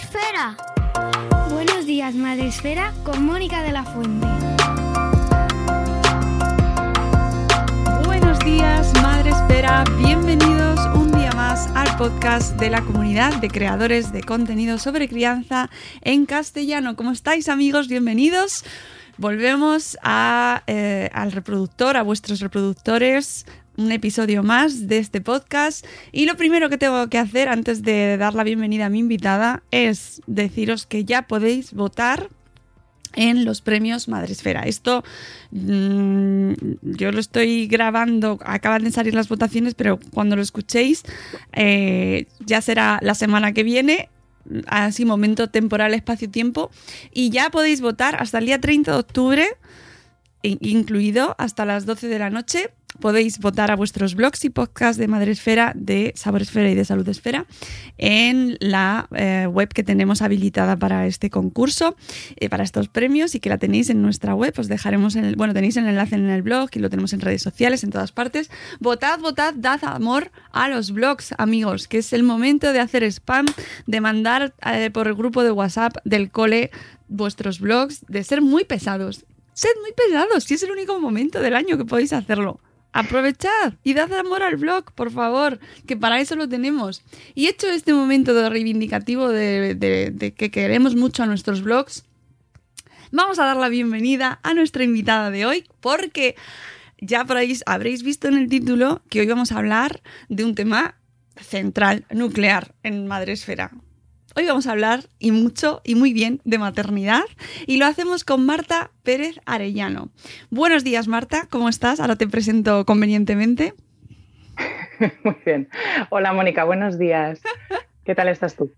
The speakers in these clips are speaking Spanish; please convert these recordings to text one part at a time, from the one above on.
Esfera. Buenos días, Madre Esfera, con Mónica de la Fuente. Buenos días, Madre Espera. Bienvenidos un día más al podcast de la comunidad de creadores de contenido sobre crianza en castellano. ¿Cómo estáis, amigos? Bienvenidos. Volvemos eh, al reproductor, a vuestros reproductores, un episodio más de este podcast. Y lo primero que tengo que hacer antes de dar la bienvenida a mi invitada es deciros que ya podéis votar en los premios Madresfera. Esto mm, yo lo estoy grabando, acaban de salir las votaciones, pero cuando lo escuchéis eh, ya será la semana que viene. Así, momento temporal, espacio-tiempo. Y ya podéis votar hasta el día 30 de octubre, in- incluido hasta las 12 de la noche. Podéis votar a vuestros blogs y podcasts de Madresfera, de Sabor Esfera y de Salud Esfera en la eh, web que tenemos habilitada para este concurso, eh, para estos premios y que la tenéis en nuestra web. Os dejaremos, en el, bueno, tenéis el enlace en el blog y lo tenemos en redes sociales, en todas partes. Votad, votad, dad amor a los blogs, amigos, que es el momento de hacer spam, de mandar eh, por el grupo de WhatsApp del cole vuestros blogs, de ser muy pesados. Sed muy pesados, si es el único momento del año que podéis hacerlo. Aprovechad y dad amor al blog, por favor, que para eso lo tenemos. Y hecho este momento de reivindicativo de, que queremos mucho a nuestros blogs, vamos a dar la bienvenida a nuestra invitada de hoy, porque ya habréis visto en el título que hoy vamos a hablar de un tema central, nuclear en Madresfera. Hoy vamos a hablar y mucho y muy bien de maternidad y lo hacemos con Marta Pérez Arellano. Buenos días Marta, ¿cómo estás? Ahora te presento convenientemente. Muy bien. Hola Mónica, buenos días. ¿Qué tal estás tú?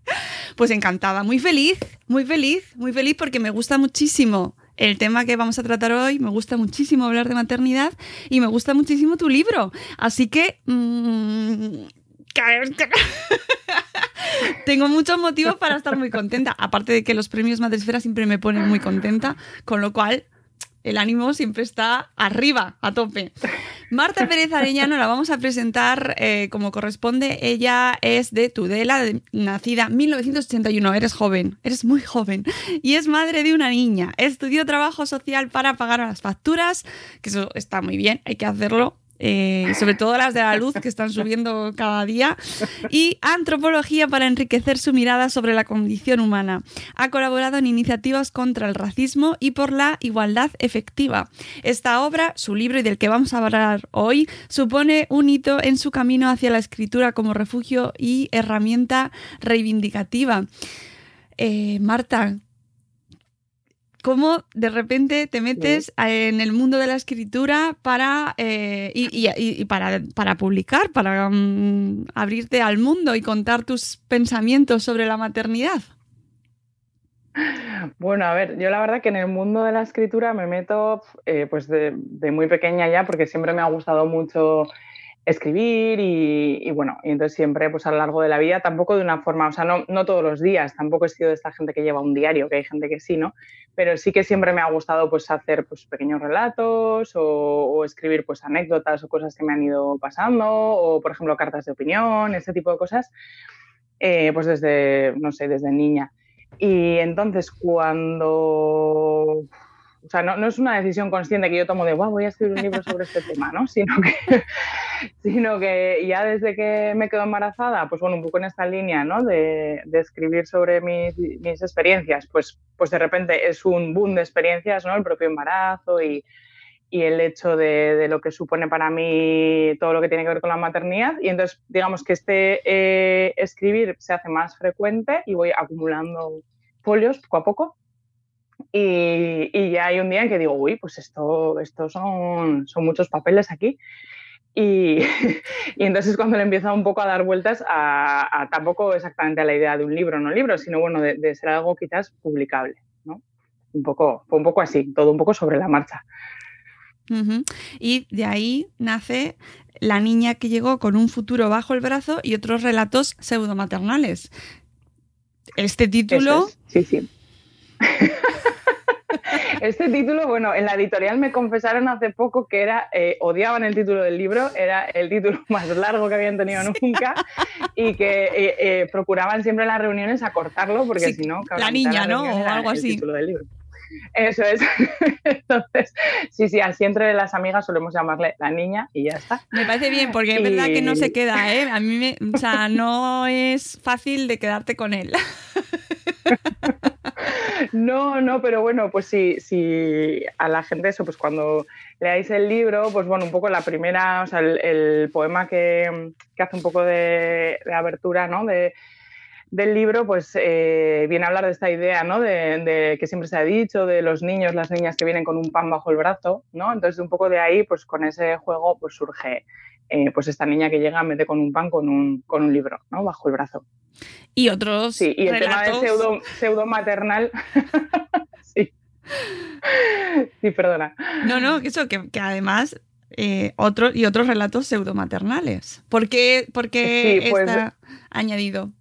Pues encantada, muy feliz, muy feliz, muy feliz porque me gusta muchísimo el tema que vamos a tratar hoy, me gusta muchísimo hablar de maternidad y me gusta muchísimo tu libro. Así que... mm, Tengo muchos motivos para estar muy contenta. Aparte de que los premios Madresfera siempre me ponen muy contenta, con lo cual el ánimo siempre está arriba, a tope. Marta Pérez Arellano la vamos a presentar eh, como corresponde. Ella es de Tudela, de- nacida en 1981. Eres joven, eres muy joven. Y es madre de una niña. Estudió trabajo social para pagar las facturas, que eso está muy bien, hay que hacerlo. Eh, sobre todo las de la luz que están subiendo cada día, y antropología para enriquecer su mirada sobre la condición humana. Ha colaborado en iniciativas contra el racismo y por la igualdad efectiva. Esta obra, su libro y del que vamos a hablar hoy, supone un hito en su camino hacia la escritura como refugio y herramienta reivindicativa. Eh, Marta, ¿Cómo de repente te metes en el mundo de la escritura para, eh, y, y- y para, para publicar, para mm, abrirte al mundo y contar tus pensamientos sobre la maternidad? Bueno, a ver, yo la verdad que en el mundo de la escritura me meto eh, pues de, muy pequeña ya porque siempre me ha gustado mucho escribir y, bueno, y entonces siempre pues a lo largo de la vida, tampoco de una forma, o sea, no, no, todos los días, tampoco he sido de esta gente que lleva un diario, que hay gente que sí, ¿no? Pero sí que siempre me ha gustado pues hacer pues pequeños relatos o, escribir pues anécdotas o cosas que me han ido pasando o por ejemplo cartas de opinión, ese tipo de cosas, eh, pues desde, no sé, desde niña. Y entonces cuando o sea, no, es una decisión consciente que yo tomo de, wow, voy a escribir un libro sobre este tema, ¿no? Sino que, sino que ya desde que me quedo embarazada, pues bueno, un poco en esta línea, ¿no? De, escribir sobre mis, experiencias, pues, pues de repente es un boom de experiencias, ¿no? El propio embarazo y, el hecho de, lo que supone para mí todo lo que tiene que ver con la maternidad. Y entonces, digamos que este eh, escribir se hace más frecuente y voy acumulando folios poco a poco y, ya hay un día en que digo, uy, pues esto, esto son, son muchos papeles aquí. Y, y, entonces cuando le empieza un poco a dar vueltas a, tampoco exactamente a la idea de un libro, no libro, sino bueno, de, ser algo quizás publicable, ¿no? Un poco, fue un poco así, todo un poco sobre la marcha. Y de ahí nace la niña que llegó con un futuro bajo el brazo y otros relatos pseudomaternales. Este título... Sí, sí. Este título, bueno, en la editorial me confesaron hace poco que era, eh, odiaban el título del libro, era el título más largo que habían tenido nunca y que eh, eh, procuraban siempre en las reuniones acortarlo porque si no... La niña, ¿no? O algo así. Eso es. Entonces, sí, sí, así entre las amigas solemos llamarle la niña y ya está. Me parece bien, porque es verdad que no se queda, ¿eh? A mí, me, o sea, no es fácil de quedarte con él. No, no, pero bueno, pues sí, sí, a la gente eso, pues cuando leáis el libro, pues bueno, un poco la primera, o sea, el, poema que, hace un poco de, abertura, ¿no? De, del libro, pues eh, viene a hablar de esta idea, ¿no? De, que siempre se ha dicho, de los niños, las niñas que vienen con un pan bajo el brazo, ¿no? Entonces, un poco de ahí, pues con ese juego, pues surge, eh, pues esta niña que llega mete con un pan con un, con un libro, ¿no? Bajo el brazo. Y otros. Sí, y el tema de pseudo, pseudo maternal. sí. Sí, perdona. No, no, eso, que, que además. Eh, otros y otros relatos pseudomaternales. ¿Por qué, por qué pues, está añadido?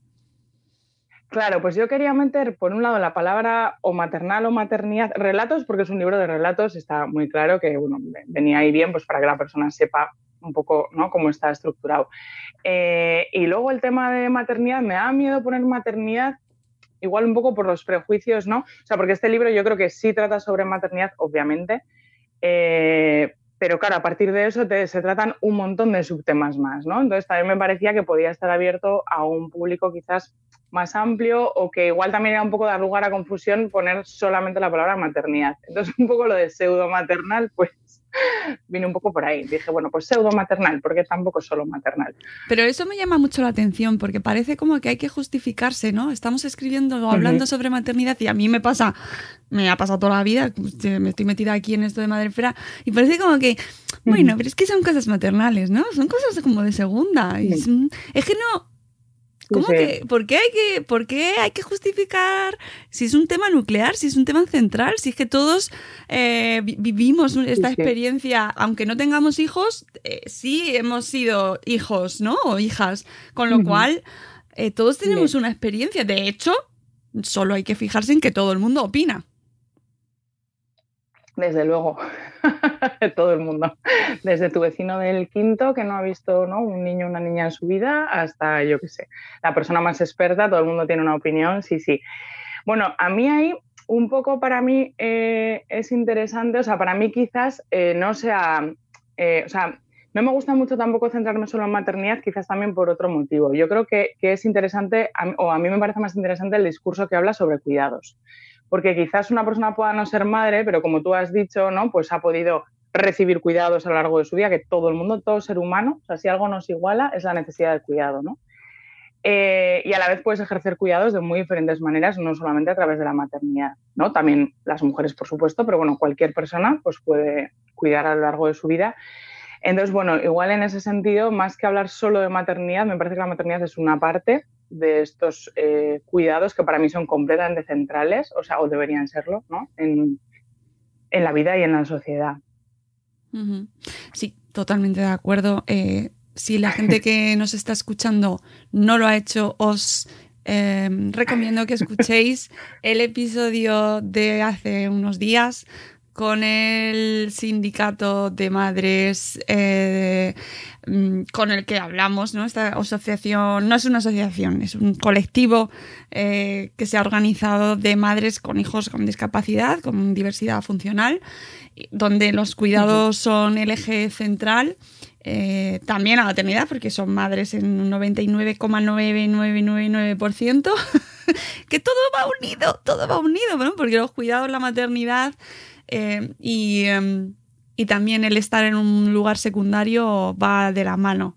Claro, pues yo quería meter, por un lado, la palabra o maternal o maternidad, relatos, porque es un libro de relatos, está muy claro que bueno, venía ahí bien pues para que la persona sepa un poco ¿no? cómo está estructurado. Eh, y luego el tema de maternidad, me da miedo poner maternidad igual un poco por los prejuicios, ¿no? O sea, porque este libro yo creo que sí trata sobre maternidad, obviamente, eh, pero claro, a partir de eso se tratan un montón de subtemas más, ¿no? Entonces también me parecía que podía estar abierto a un público quizás más amplio o que igual también era un poco dar lugar a confusión poner solamente la palabra maternidad. Entonces un poco lo de pseudo maternal, pues vine un poco por ahí. Dije, bueno, pues pseudo maternal, porque tampoco solo maternal. Pero eso me llama mucho la atención, porque parece como que hay que justificarse, ¿no? Estamos escribiendo o hablando sobre maternidad y a mí me pasa, me ha pasado toda la vida, me estoy metida aquí en esto de madrefera, y parece como que, bueno, pero es que son cosas maternales, ¿no? Son cosas como de segunda. es que no, ¿Cómo que, ¿por qué, hay que, ¿Por qué hay que justificar si es un tema nuclear, si es un tema central, si es que todos eh, vivimos esta experiencia, aunque no tengamos hijos, eh, sí hemos sido hijos, ¿no? O hijas, con lo cual eh, todos tenemos una experiencia. De hecho, solo hay que fijarse en que todo el mundo opina. Desde luego, todo el mundo. Desde tu vecino del quinto que no ha visto ¿no? un niño o una niña en su vida hasta, yo qué sé, la persona más experta, todo el mundo tiene una opinión, sí, sí. Bueno, a mí ahí un poco para mí eh, es interesante, o sea, para mí quizás eh, no sea, eh, o sea, no me gusta mucho tampoco centrarme solo en maternidad, quizás también por otro motivo. Yo creo que, que es interesante, o a mí me parece más interesante el discurso que habla sobre cuidados porque quizás una persona pueda no ser madre, pero como tú has dicho, ¿no? Pues ha podido recibir cuidados a lo largo de su vida, que todo el mundo, todo ser humano, si algo nos iguala, es la necesidad de cuidado, ¿no? Eh, y a la vez puedes ejercer cuidados de muy diferentes maneras, no solamente a través de la maternidad, ¿no? También las mujeres, por supuesto, pero bueno, cualquier persona pues puede cuidar a lo largo de su vida. Entonces, bueno, igual en ese sentido, más que hablar solo de maternidad, me parece que la maternidad es una parte de estos eh, cuidados que para mí son completamente centrales, o sea, o deberían serlo, ¿no? En, la vida y en la sociedad. Sí, totalmente de acuerdo. Eh, si la gente que nos está escuchando no lo ha hecho, os em, recomiendo que escuchéis el episodio de hace unos días con el sindicato de madres eh, mm, con el que hablamos, ¿no? Esta asociación no es una asociación, es un colectivo eh, que se ha organizado de madres con hijos con discapacidad, con diversidad funcional, donde los cuidados son el eje central. Eh, también a la maternidad, porque son madres en un 99,9999%, que todo va unido, todo va unido, ¿no? porque los cuidados, la maternidad eh, em, y, también el estar en un lugar secundario va de la mano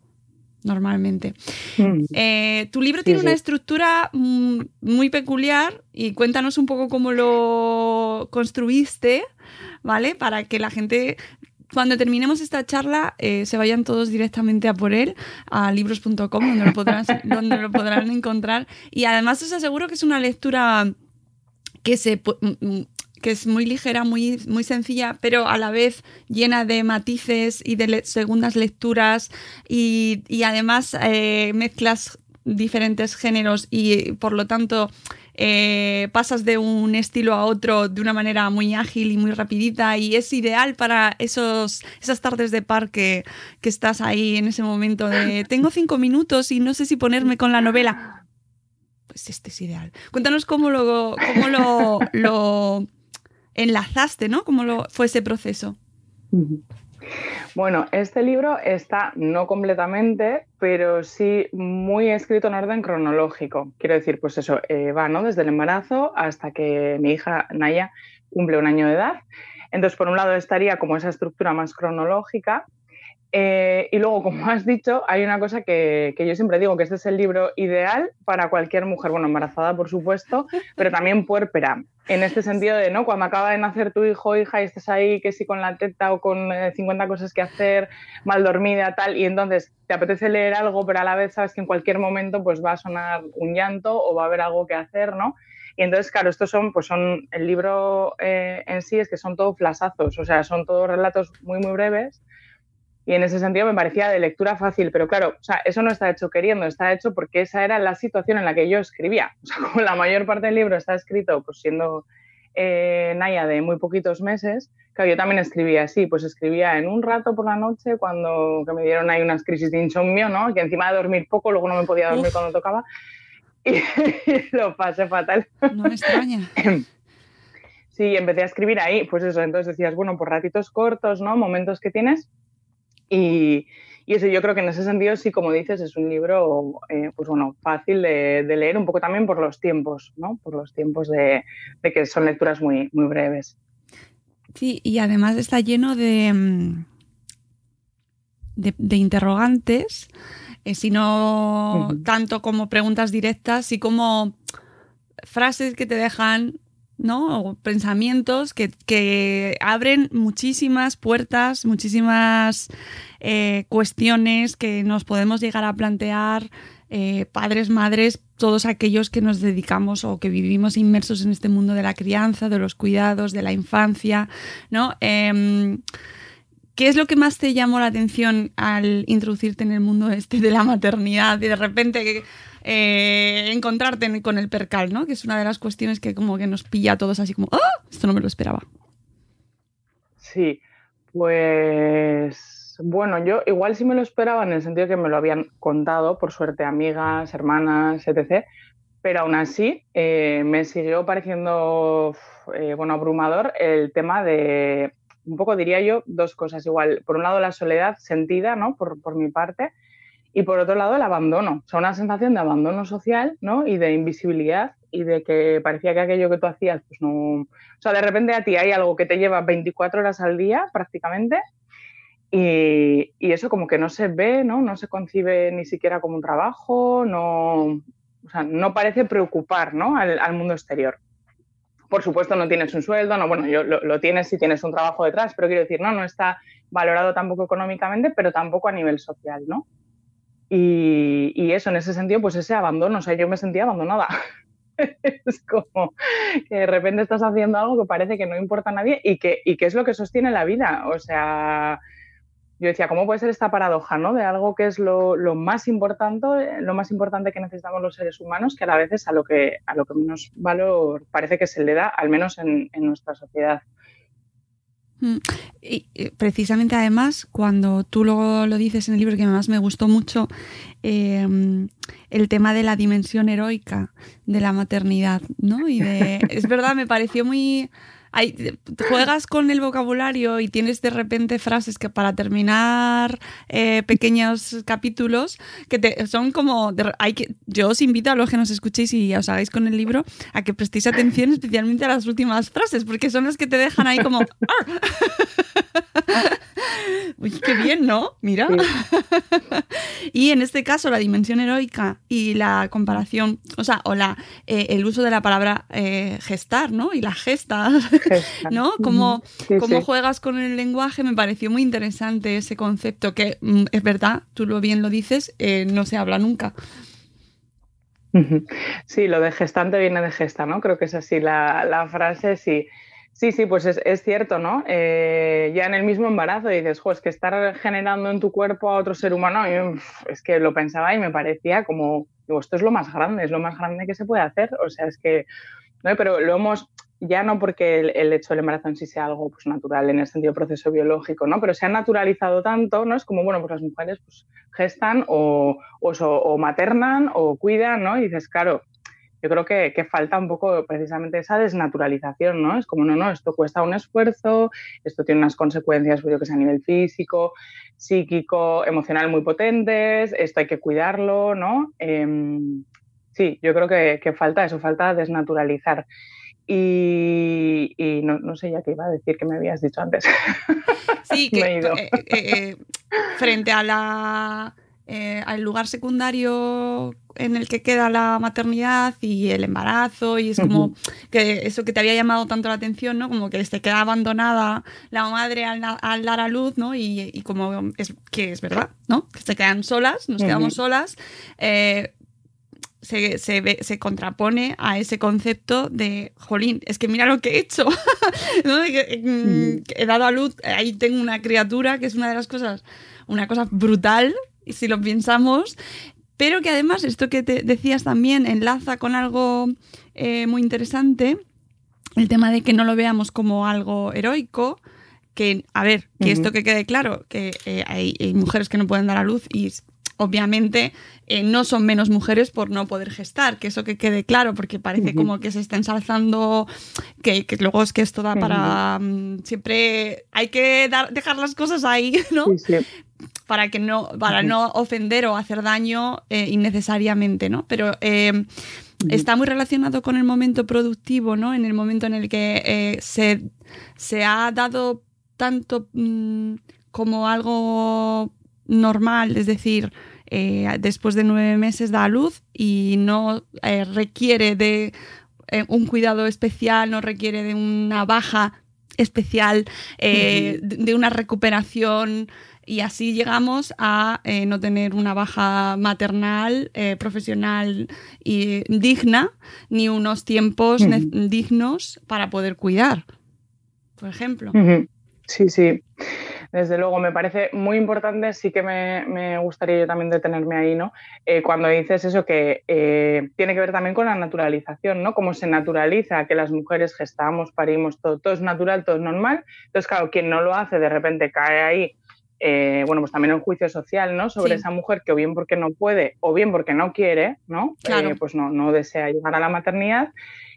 normalmente. Mm. Eh, tu libro tiene una estructura mm, muy peculiar y cuéntanos un poco cómo lo construiste, ¿vale? Para que la gente, cuando terminemos esta charla, eh, se vayan todos directamente a por él, a libros.com, donde, lo podrán, donde lo podrán encontrar. Y además os aseguro que es una lectura que se mm, que es muy ligera, muy, muy sencilla, pero a la vez llena de matices y de segundas lecturas y, además eh, mezclas diferentes géneros y por lo tanto eh, pasas de un estilo a otro de una manera muy ágil y muy rapidita y es ideal para esos, esas tardes de parque que estás ahí en ese momento de tengo cinco minutos y no sé si ponerme con la novela. Pues este es ideal. Cuéntanos cómo lo, cómo lo enlazaste, ¿no? ¿Cómo lo, fue ese proceso? Bueno, este libro está no completamente, pero sí muy escrito en orden cronológico. Quiero decir, pues eso, eh, va ¿no? desde el embarazo hasta que mi hija Naya cumple un año de edad. Entonces, por un lado estaría como esa estructura más cronológica eh, y luego, como has dicho, hay una cosa que, yo siempre digo, que este es el libro ideal para cualquier mujer, bueno, embarazada por supuesto, pero también puérpera, en este sentido de, ¿no? Cuando acaba de nacer tu hijo o hija y estás ahí que si con la teta o con 50 eh, cosas que hacer, mal dormida, tal, y entonces te apetece leer algo, pero a la vez sabes que en cualquier momento pues va a sonar un llanto o va a haber algo que hacer, ¿no? Y entonces, claro, estos son, pues son, el libro eh, en sí es que son todos flasazos, o sea, son todos relatos muy, muy breves, y en ese sentido me parecía de lectura fácil, pero claro, o sea, eso no está hecho queriendo, está hecho porque esa era la situación en la que yo escribía. O sea, como la mayor parte del libro está escrito pues siendo eh, Naya de muy poquitos meses, claro, yo también escribía así, pues escribía en un rato por la noche cuando que me dieron ahí unas crisis de insomnio, ¿no? Que encima de dormir poco, luego no me podía dormir cuando tocaba y lo pasé fatal. No me extraña. Sí, empecé a escribir ahí, pues eso, entonces decías, bueno, por ratitos cortos, ¿no? Momentos que tienes y, eso yo creo que en ese sentido sí, como dices, es un libro eh, pues bueno, fácil de, leer, un poco también por los tiempos, ¿no? Por los tiempos de, que son lecturas muy, muy breves. Sí, y además está lleno de, mm, de, interrogantes, eh, sino tanto como preguntas directas, y como frases que te dejan ¿no? pensamientos que, abren muchísimas puertas, muchísimas eh, cuestiones que nos podemos llegar a plantear eh, padres, madres, todos aquellos que nos dedicamos o que vivimos inmersos en este mundo de la crianza, de los cuidados, de la infancia, ¿no? Em, ¿Qué es lo que más te llamó la atención al introducirte en el mundo este de la maternidad y de repente eh, encontrarte con el percal, ¿no? Que es una de las cuestiones que como que nos pilla a todos así como, ¡ah! Esto no me lo esperaba. Sí, pues bueno, yo igual sí me lo esperaba en el sentido que me lo habían contado, por suerte, amigas, hermanas, etc. Pero aún así eh, me siguió pareciendo, eh, bueno, abrumador el tema de un poco diría yo dos cosas igual. Por un lado, la soledad sentida, ¿no? Por, por mi parte. Y por otro lado, el abandono. O sea, una sensación de abandono social, ¿no? Y de invisibilidad y de que parecía que aquello que tú hacías, pues no. O sea, de repente a ti hay algo que te lleva 24 horas al día prácticamente. Y, y eso como que no se ve, ¿no? No se concibe ni siquiera como un trabajo, no, o sea, no parece preocupar, ¿no? Al, al mundo exterior por supuesto no tienes un sueldo, no, bueno, yo, lo, tienes si tienes un trabajo detrás, pero quiero decir, no, no está valorado tampoco económicamente, pero tampoco a nivel social, ¿no? Y, eso, en ese sentido, pues ese abandono, o sea, yo me sentía abandonada. es como que de repente estás haciendo algo que parece que no importa a nadie y que, y que es lo que sostiene la vida. O sea, yo decía, ¿cómo puede ser esta paradoja, ¿no? De algo que es lo, más importante, lo más importante que necesitamos los seres humanos, que a la vez es a lo que, a lo que menos valor parece que se le da, al menos en, nuestra sociedad. Mm, y precisamente además, cuando tú lo, lo dices en el libro, que además me gustó mucho, em, el tema de la dimensión heroica de la maternidad, ¿no? Y de, es verdad, me pareció muy juegas con el vocabulario y tienes de repente frases que para terminar eh, pequeños capítulos que te, son como... hay que, yo os invito a los que nos escuchéis y os hagáis con el libro a que prestéis atención especialmente a las últimas frases porque son las que te dejan ahí como... Uy, qué bien, ¿no? Mira. y en este caso, la dimensión heroica y la comparación, o sea, o la, eh, el uso de la palabra eh, gestar, ¿no? Y la gesta, ¿no? Cómo, juegas con el lenguaje, me pareció muy interesante ese concepto, que mm, es verdad, tú lo bien lo dices, eh, no se habla nunca. Sí, lo de gestante viene de gesta, ¿no? Creo que es así la, la frase, sí. Sí, sí, pues es, cierto, ¿no? Eh, ya en el mismo embarazo dices, jo, es que estar generando en tu cuerpo a otro ser humano, es que lo pensaba y me parecía como, digo, esto es lo más grande, es lo más grande que se puede hacer. O sea, es que, ¿no? Pero lo hemos, ya no porque el, hecho del embarazo en sí sea algo pues, natural en el sentido proceso biológico, ¿no? Pero se ha naturalizado tanto, ¿no? Es como, bueno, pues las mujeres pues, gestan o, o, maternan o cuidan, ¿no? Y dices, claro, yo creo que, falta un poco precisamente esa desnaturalización, ¿no? Es como, no, no, esto cuesta un esfuerzo, esto tiene unas consecuencias, pues yo que sé, a nivel físico, psíquico, emocional muy potentes, esto hay que cuidarlo, ¿no? Em, sí, yo creo que, falta eso, falta desnaturalizar. Y, no, sé ya qué iba a decir que me habías dicho antes. Sí, que eh, eh, eh, frente a la al lugar secundario en el que queda la maternidad y el embarazo y es como que eso que te había llamado tanto la atención, ¿no? Como que se queda abandonada la madre al, dar a luz, ¿no? Y, como es que es verdad, ¿no? Que se quedan solas, nos quedamos solas. Eh, se, se, contrapone a ese concepto de, jolín, es que mira lo que he hecho. Mm, he dado a luz, ahí tengo una criatura que es una de las cosas, una cosa brutal si lo pensamos, pero que además esto que te decías también enlaza con algo eh, muy interesante, el tema de que no lo veamos como algo heroico, que, a ver, que esto que quede claro, que eh, hay, mujeres que no pueden dar a luz y obviamente eh, no son menos mujeres por no poder gestar, que eso que quede claro, porque parece como que se está ensalzando, que, luego es que esto da para... Mm, siempre hay que dar, dejar las cosas ahí, ¿no? Sí, para que no, para no ofender o hacer daño eh, innecesariamente, ¿no? Pero eh, está muy relacionado con el momento productivo, ¿no? En el momento en el que eh, se, se, ha dado tanto mm, como algo normal, es decir, después de nueve meses da a luz y no requiere de un cuidado especial, no requiere de una baja especial, de una recuperación y así llegamos a eh, no tener una baja maternal, eh, profesional y digna, ni unos tiempos dignos para poder cuidar, por ejemplo. Sí, sí. Desde luego, me parece muy importante, sí que me, gustaría yo también detenerme ahí, ¿no? Eh, cuando dices eso que tiene que ver también con la naturalización, ¿no? Cómo se naturaliza que las mujeres gestamos, parimos, todo, todo es natural, todo es normal. Entonces, claro, quien no lo hace de repente cae ahí eh, bueno, pues también un juicio social, ¿no? Sobre esa mujer que o bien porque no puede o bien porque no quiere, ¿no? Eh, pues no, no desea llegar a la maternidad.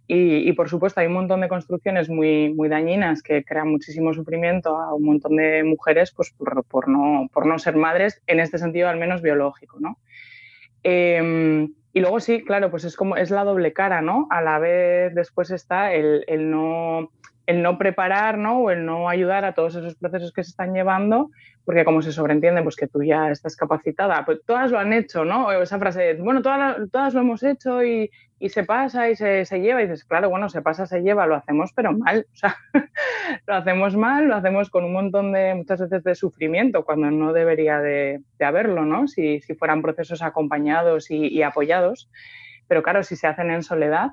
Y, por supuesto hay un montón de construcciones muy, muy dañinas que crean muchísimo sufrimiento a un montón de mujeres pues por, no, por no ser madres, en este sentido al menos biológico, ¿no? Em, y luego sí, claro, pues es como es la doble cara, ¿no? A la vez después está el, el no el no preparar, ¿no? O el no ayudar a todos esos procesos que se están llevando, porque como se sobreentiende, pues que tú ya estás capacitada, pues todas lo han hecho, ¿no? esa frase de, bueno, todas, todas lo hemos hecho y, y se pasa y se, se, lleva, y dices, claro, bueno, se pasa, se lleva, lo hacemos, pero mal, o sea, lo hacemos mal, lo hacemos con un montón de, muchas veces, de sufrimiento, cuando no debería de, de haberlo, ¿no? Si, si, fueran procesos acompañados y, y apoyados, pero claro, si se hacen en soledad,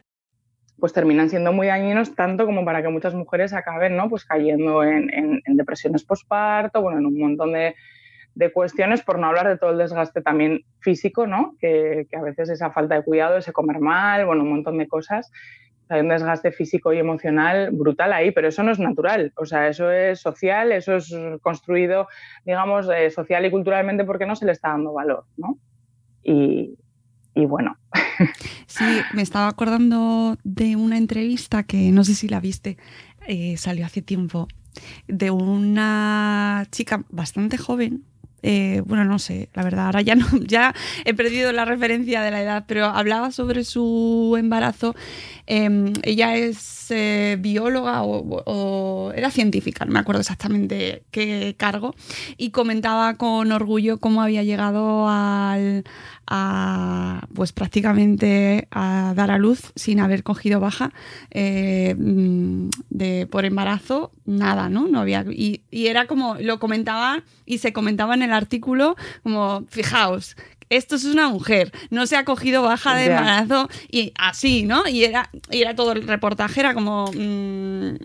Pues terminan siendo muy dañinos tanto como para que muchas mujeres acaben ¿no? pues cayendo en, en, en depresiones postparto, bueno, en un montón de, de, cuestiones, por no hablar de todo el desgaste también físico, ¿no? que, que, a veces esa falta de cuidado, ese comer mal, bueno, un montón de cosas. Hay un desgaste físico y emocional brutal ahí, pero eso no es natural, o sea, eso es social, eso es construido, digamos, eh, social y culturalmente porque no se le está dando valor, ¿no? Y, y bueno. Sí, me estaba acordando de una entrevista que no sé si la viste, eh, salió hace tiempo, de una chica bastante joven. Eh, bueno, no sé, la verdad, ahora ya no, ya he perdido la referencia de la edad, pero hablaba sobre su embarazo. Eh, ella es eh, bióloga o, era científica, no me acuerdo exactamente qué cargo, y comentaba con orgullo cómo había llegado al, a, pues prácticamente a dar a luz sin haber cogido baja eh, de, por embarazo, nada, ¿no? no había, y, y, era como, lo comentaba y se comentaba en el artículo como, fijaos, esto es una mujer, no se ha cogido baja de embarazo y así, ¿no? Y era, y era todo el reportaje, era como, mmm,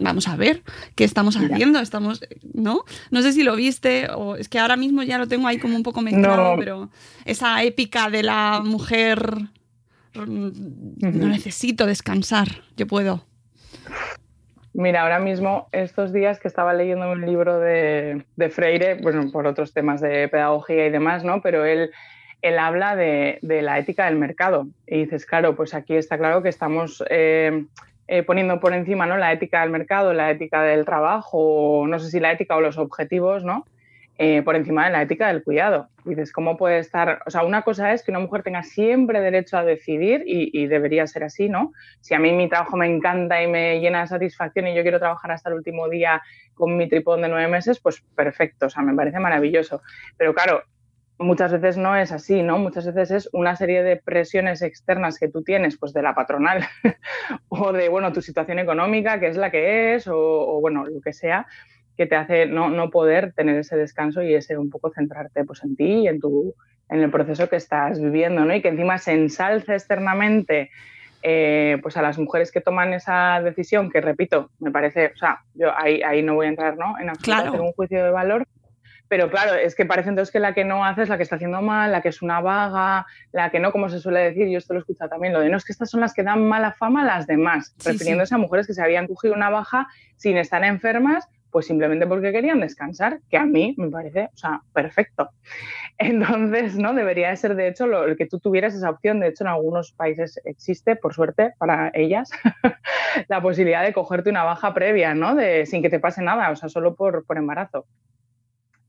vamos a ver, ¿qué estamos haciendo? Estamos, ¿no? No sé si lo viste o es que ahora mismo ya lo tengo ahí como un poco mezclado, no. pero esa épica de la mujer, no necesito descansar, yo puedo. Mira, ahora mismo, estos días que estaba leyendo un libro de, Freire, bueno, por otros temas de pedagogía y demás, ¿no? Pero él, él habla de, de la ética del mercado. Y dices, claro, pues aquí está claro que estamos eh, eh, poniendo por encima, ¿no? La ética del mercado, la ética del trabajo, no sé si la ética o los objetivos, ¿no? Eh, por encima de la ética del cuidado. Dices, ¿cómo puede estar? O sea, una cosa es que una mujer tenga siempre derecho a decidir y, debería ser así, ¿no? Si a mí mi trabajo me encanta y me llena de satisfacción y yo quiero trabajar hasta el último día con mi tripón de nueve meses, pues perfecto, o sea, me parece maravilloso. Pero claro, muchas veces no es así, ¿no? Muchas veces es una serie de presiones externas que tú tienes, pues de la patronal o de, bueno, tu situación económica, que es la que es, o bueno, lo que sea que te hace no, no, poder tener ese descanso y ese un poco centrarte pues, en ti y en, tu, en el proceso que estás viviendo, ¿no? Y que encima se ensalza externamente eh, pues a las mujeres que toman esa decisión, que repito, me parece, o sea, yo ahí, ahí no voy a entrar, ¿no? En absoluto claro. hacer un juicio de valor, pero claro, es que parece entonces que la que no hace es la que está haciendo mal, la que es una vaga, la que no, como se suele decir, yo esto lo he escuchado también, lo de no es que estas son las que dan mala fama a las demás, sí, refiriéndose sí. a mujeres que se habían cogido una baja sin estar enfermas pues simplemente porque querían descansar, que a mí me parece, o sea, perfecto. Entonces, ¿no? Debería de ser, de hecho, lo, el que tú tuvieras esa opción. De hecho, en algunos países existe, por suerte, para ellas, la posibilidad de cogerte una baja previa, ¿no? De, sin que te pase nada, o sea, solo por, por embarazo.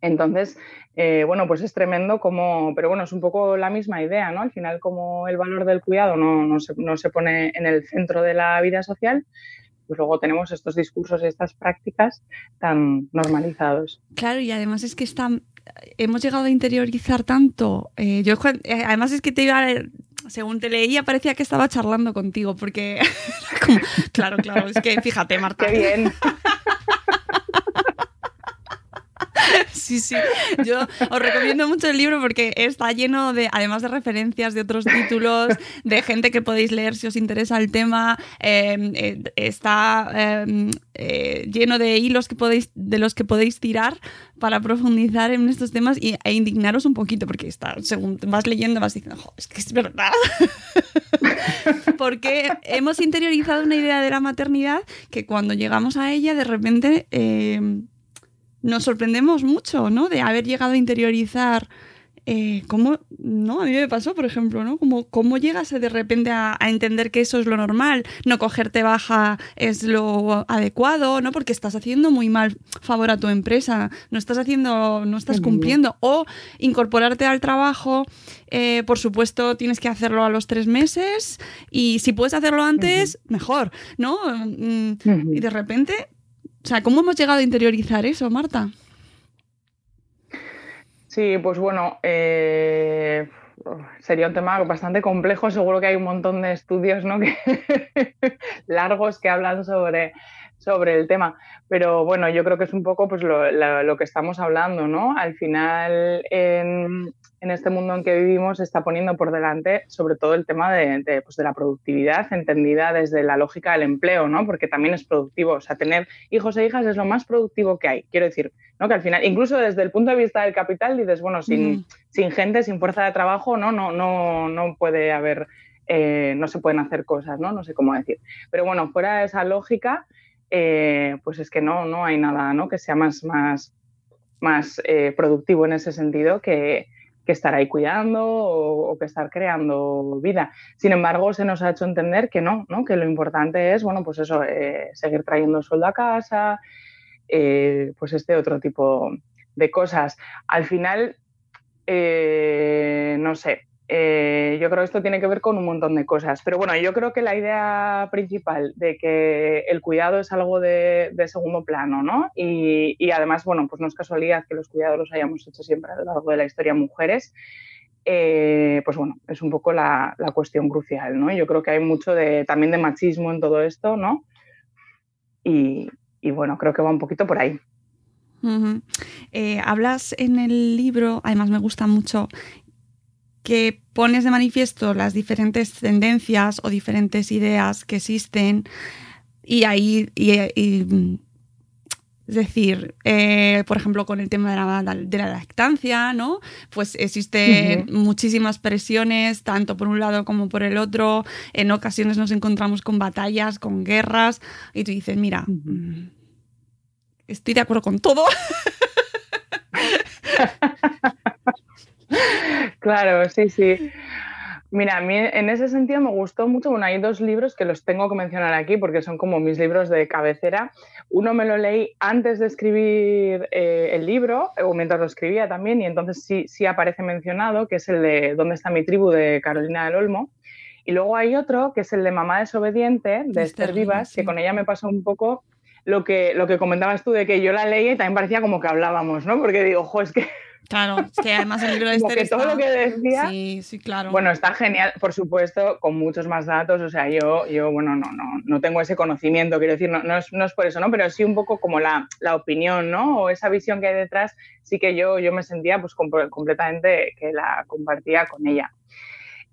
Entonces, eh, bueno, pues es tremendo como, pero bueno, es un poco la misma idea, ¿no? Al final, como el valor del cuidado no, no, se, no se pone en el centro de la vida social, pues luego tenemos estos discursos y estas prácticas tan normalizados. Claro, y además es que están, hemos llegado a interiorizar tanto. Eh, yo, eh, además es que te iba a, según te leía parecía que estaba charlando contigo, porque como, claro, claro, es que fíjate, Marta. Qué bien. Sí, sí. Yo os recomiendo mucho el libro porque está lleno de, además de referencias de otros títulos, de gente que podéis leer si os interesa el tema. Em, eh, está em, eh, lleno de hilos que podéis, de los que podéis tirar para profundizar en estos temas y, e indignaros un poquito, porque está, según vas leyendo vas diciendo, es que es verdad. porque hemos interiorizado una idea de la maternidad que cuando llegamos a ella, de repente em, nos sorprendemos mucho, ¿no? De haber llegado a interiorizar eh, cómo, ¿no? A mí me pasó, por ejemplo, ¿no? Como, ¿Cómo llegas de repente a, entender que eso es lo normal? No cogerte baja es lo adecuado, ¿no? Porque estás haciendo muy mal favor a tu empresa, no estás haciendo, no estás cumpliendo. O incorporarte al trabajo, eh, por supuesto, tienes que hacerlo a los tres meses y si puedes hacerlo antes, mejor, ¿no? Mm, y de repente o sea, ¿cómo hemos llegado a interiorizar eso, Marta? Sí, pues bueno, eh, sería un tema bastante complejo. Seguro que hay un montón de estudios ¿no? largos que hablan sobre, sobre el tema. Pero bueno, yo creo que es un poco pues, lo, que estamos hablando, ¿no? Al final, en este mundo en que vivimos está poniendo por delante sobre todo el tema de, pues de, la productividad entendida desde la lógica del empleo, ¿no? Porque también es productivo, o sea, tener hijos e hijas es lo más productivo que hay, quiero decir, ¿no? Que al final, incluso desde el punto de vista del capital, dices, bueno, sin, sin gente, sin fuerza de trabajo, no, no, no, no puede haber, eh, no se pueden hacer cosas, ¿no? No sé cómo decir. Pero bueno, fuera de esa lógica, eh, pues es que no, no hay nada, ¿no? Que sea más, más, más eh, productivo en ese sentido que, que estar ahí cuidando o, que estar creando vida. Sin embargo, se nos ha hecho entender que no, ¿no? que lo importante es, bueno, pues eso, eh, seguir trayendo sueldo a casa, eh, pues este otro tipo de cosas. Al final, eh, no sé, eh, yo creo que esto tiene que ver con un montón de cosas. Pero bueno, yo creo que la idea principal de que el cuidado es algo de, segundo plano, ¿no? Y, además, bueno, pues no es casualidad que los cuidados los hayamos hecho siempre a lo largo de la historia mujeres. Eh, pues bueno, es un poco la, cuestión crucial, ¿no? Yo creo que hay mucho de, también de machismo en todo esto, ¿no? Y, bueno, creo que va un poquito por ahí. Eh, hablas en el libro, además me gusta mucho, que pones de manifiesto las diferentes tendencias o diferentes ideas que existen y ahí, es decir, eh, por ejemplo, con el tema de la, de la lactancia, ¿no? Pues existen muchísimas presiones, tanto por un lado como por el otro. En ocasiones nos encontramos con batallas, con guerras, y tú dices, mira, mm, estoy de acuerdo con todo. Claro, sí, sí. Mira, a mí en ese sentido me gustó mucho. Bueno, hay dos libros que los tengo que mencionar aquí porque son como mis libros de cabecera. Uno me lo leí antes de escribir eh, el libro, o mientras lo escribía también, y entonces sí, sí aparece mencionado, que es el de ¿Dónde está mi tribu? de Carolina del Olmo. Y luego hay otro, que es el de Mamá desobediente, de Esther Vivas, que con ella me pasó un poco lo que, lo que comentabas tú, de que yo la leí y también parecía como que hablábamos, ¿no? Porque digo, ojo, es que Claro, es que además el libro de Esther que todo lo que decía, sí, sí, claro. Bueno, está genial, por supuesto, con muchos más datos. O sea, yo, yo bueno, no, no, no tengo ese conocimiento, quiero decir, no, no, es, no es por eso, ¿no? Pero sí un poco como la, la, opinión, ¿no? O esa visión que hay detrás, sí que yo, yo me sentía pues completamente que la compartía con ella.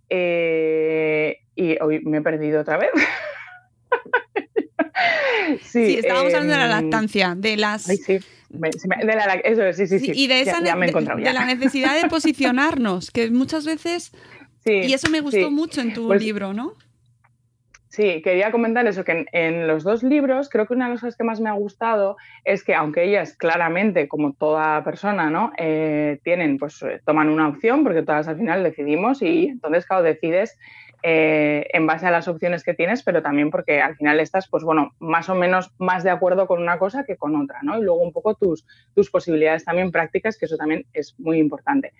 Eh, y hoy me he perdido otra vez. sí, estábamos hablando de la em, lactancia, de las... Ay, sí de la, eso, sí, sí, sí. Y de esa ya, me he de, la necesidad de posicionarnos, que muchas veces. y eso me gustó mucho en tu pues libro, ¿no? Sí, quería comentar eso, que en, los dos libros creo que una de las cosas que más me ha gustado es que aunque ellas claramente, como toda persona, ¿no? Eh, tienen, pues eh, toman una opción, porque todas al final decidimos y entonces, claro, decides eh, en base a las opciones que tienes, pero también porque al final estás, pues bueno, más o menos más de acuerdo con una cosa que con otra, ¿no? Y luego un poco tus, tus posibilidades también prácticas, que eso también es muy importante.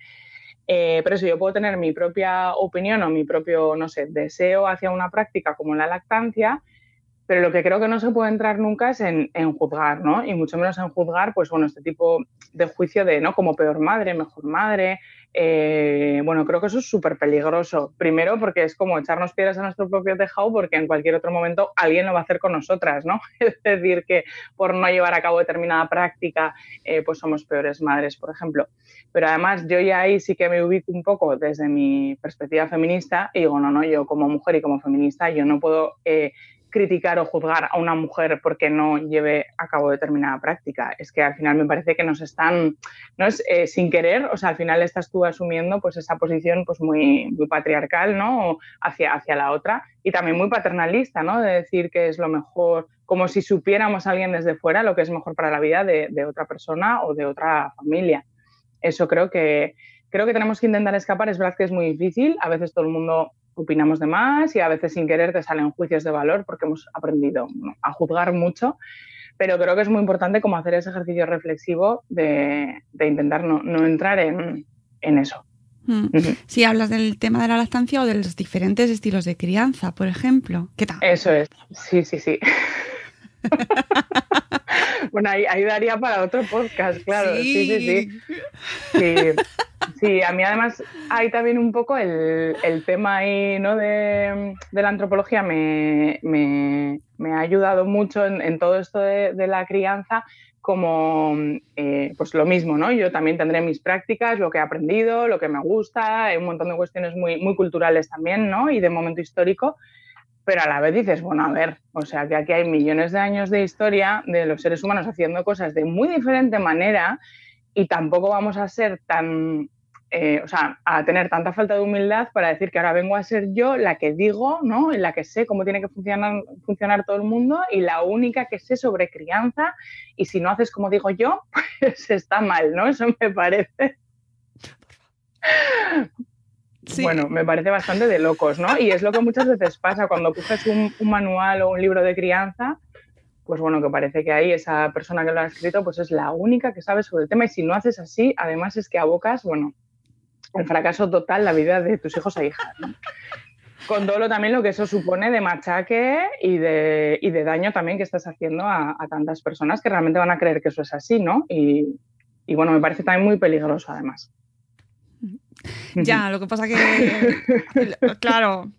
Eh, pero eso, yo puedo tener mi propia opinión o mi propio, no sé, deseo hacia una práctica como la lactancia, pero lo que creo que no se puede entrar nunca es en, en, juzgar, ¿no? Y mucho menos en juzgar, pues bueno, este tipo de juicio de, ¿no? Como peor madre, mejor madre, eh, bueno, creo que eso es súper peligroso. Primero porque es como echarnos piedras a nuestro propio tejado porque en cualquier otro momento alguien lo va a hacer con nosotras, ¿no? Es decir, que por no llevar a cabo determinada práctica, eh, pues somos peores madres, por ejemplo. Pero además yo ya ahí sí que me ubico un poco desde mi perspectiva feminista y digo, no, no, yo como mujer y como feminista, yo no puedo... Eh, criticar o juzgar a una mujer porque no lleve a cabo determinada práctica. Es que al final me parece que nos están, no es eh, sin querer, o sea, al final estás tú asumiendo pues esa posición pues muy, muy patriarcal, ¿no? Hacia, hacia la otra y también muy paternalista, ¿no? De decir que es lo mejor, como si supiéramos a alguien desde fuera lo que es mejor para la vida de, de otra persona o de otra familia. Eso creo que, creo que tenemos que intentar escapar. Es verdad que es muy difícil. A veces todo el mundo opinamos de más y a veces sin querer te salen juicios de valor porque hemos aprendido a juzgar mucho. Pero creo que es muy importante como hacer ese ejercicio reflexivo de, intentar no, entrar en, eso. Mm. Si hablas del tema de la lactancia o de los diferentes estilos de crianza, por ejemplo, ¿qué tal? Eso es, sí, sí, sí. bueno, ahí, daría para otro podcast, claro. Sí, sí, sí. sí. a mí además hay también un poco el, tema ahí, ¿no? De, la antropología me, ha ayudado mucho en, todo esto de, la crianza como eh, pues lo mismo, ¿no? Yo también tendré mis prácticas, lo que he aprendido, lo que me gusta, hay un montón de cuestiones muy, muy culturales también, ¿no? Y de momento histórico, pero a la vez dices, bueno, a ver, o sea, que aquí hay millones de años de historia de los seres humanos haciendo cosas de muy diferente manera y tampoco vamos a ser tan, eh, o sea, a tener tanta falta de humildad para decir que ahora vengo a ser yo la que digo, ¿no? En la que sé cómo tiene que funcionar, funcionar todo el mundo y la única que sé sobre crianza y si no haces como digo yo, pues está mal, ¿no? Eso me parece. Bueno, me parece bastante de locos, ¿no? Y es lo que muchas veces pasa cuando coges un, manual o un libro de crianza, pues bueno, que parece que ahí esa persona que lo ha escrito, pues es la única que sabe sobre el tema y si no haces así, además es que abocas, bueno, el fracaso total la vida de tus hijos e hijas. Con todo lo, también lo que eso supone de machaque y de, y de daño también que estás haciendo a, tantas personas que realmente van a creer que eso es así, ¿no? Y bueno, me parece también muy peligroso además. Ya, lo que pasa que, claro,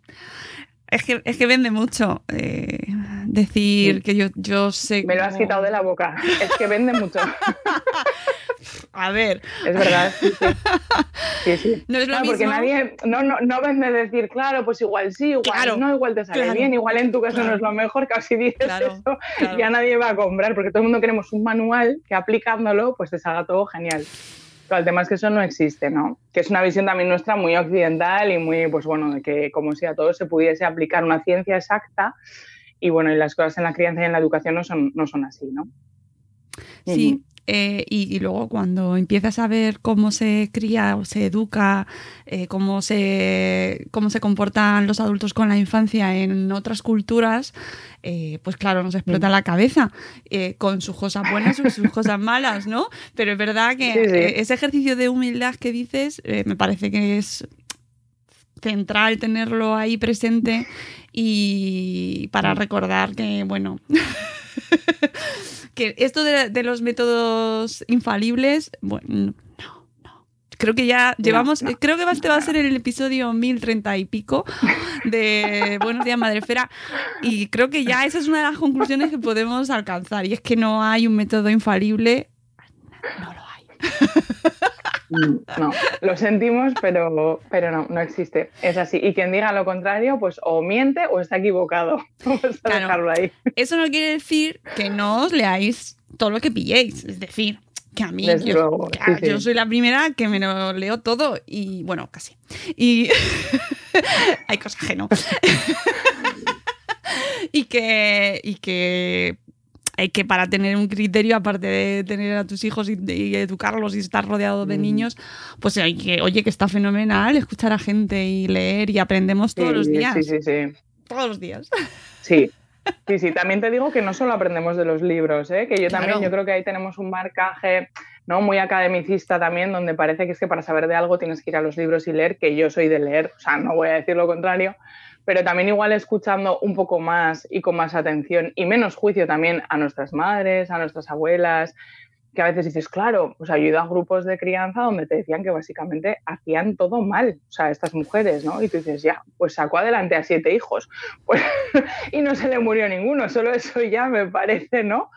es que, es que vende mucho eh, decir que yo, yo sé. Me lo has quitado de la boca. Es que vende mucho. A ver. Es verdad. Sí, sí. No es lo mismo. Porque nadie. No, no, no vende decir, claro, pues igual sí, igual no, igual te sale bien, igual en tu caso no es lo mejor, casi dices eso, ya nadie va a comprar, porque todo el mundo queremos un manual que aplicándolo, pues te salga todo genial el tema es que eso no existe, ¿no? Que es una visión también nuestra muy occidental y muy, pues bueno, de que como si a todo se pudiese aplicar una ciencia exacta y bueno, y las cosas en la crianza y en la educación no son, no son así, ¿no? Sí, eh, y, luego cuando empiezas a ver cómo se cría o se educa, eh, cómo, se, cómo se comportan los adultos con la infancia en otras culturas, eh, pues claro, nos explota la cabeza con sus cosas buenas y sus cosas malas, ¿no? Pero es verdad que ese ejercicio de humildad que dices me parece que es central tenerlo ahí presente y para recordar que, bueno, que esto de, los métodos infalibles, bueno, no, no. Creo que ya llevamos, creo que este va a ser el episodio 1030 y pico de Buenos días Madrefera y creo que ya esa es una de las conclusiones que podemos alcanzar y es que no hay un método infalible, no lo hay. Mm, no, lo sentimos, pero, pero no, no existe. Es así. Y quien diga lo contrario, pues o miente o está equivocado. Vamos a dejarlo ahí. Eso no quiere decir que no os leáis todo lo que pilléis. Es decir, que a mí, yo, yo, soy la primera que me lo leo todo y bueno, casi. Y hay cosas que no. y que, y que hay que para tener un criterio, aparte de tener a tus hijos y, educarlos y estar rodeado de mm. niños, pues hay que, oye, que está fenomenal escuchar a gente y leer y aprendemos todos los días. Sí, sí, sí. Todos los días. Sí. Sí, sí, también te digo que no solo aprendemos de los libros, ¿eh? que yo también, yo creo que ahí tenemos un marcaje ¿no? muy academicista también, donde parece que es que para saber de algo tienes que ir a los libros y leer, que yo soy de leer, o sea, no voy a decir lo contrario, pero también igual escuchando un poco más y con más atención y menos juicio también a nuestras madres, a nuestras abuelas, que a veces dices, claro, pues ido a grupos de crianza donde te decían que básicamente hacían todo mal, o sea, estas mujeres, ¿no? Y tú dices, ya, pues sacó adelante a siete hijos, pues, y no se le murió ninguno, solo eso ya me parece, ¿no?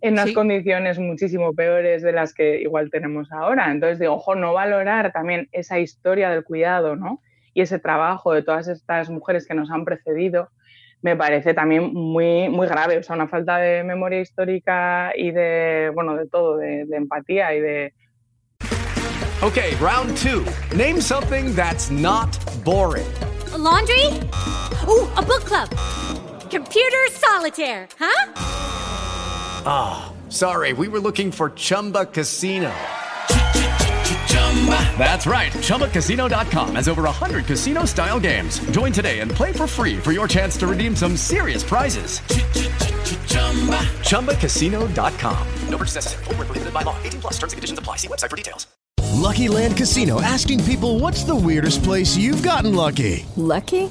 En unas condiciones muchísimo peores de las que igual tenemos ahora. Entonces digo, ojo, no valorar también esa historia del cuidado, ¿no? Y ese trabajo de todas estas mujeres que nos han precedido, me parece también muy, muy grave. O sea, una falta de memoria histórica y de, bueno, de todo, de, de empatía y de... Ok, round two. Name something that's not boring. A laundry? Ooh, a book club. Computer solitaire, huh? Ah, oh, sorry, we were looking for Chumba Casino. That's right. ChumbaCasino.com has over 100 casino style games. Join today and play for free for your chance to redeem some serious prizes. ChumbaCasino.com. No purchase necessary. Full prohibited by law. 18 plus terms and conditions apply. See website for details. Lucky Land Casino asking people what's the weirdest place you've gotten lucky? Lucky?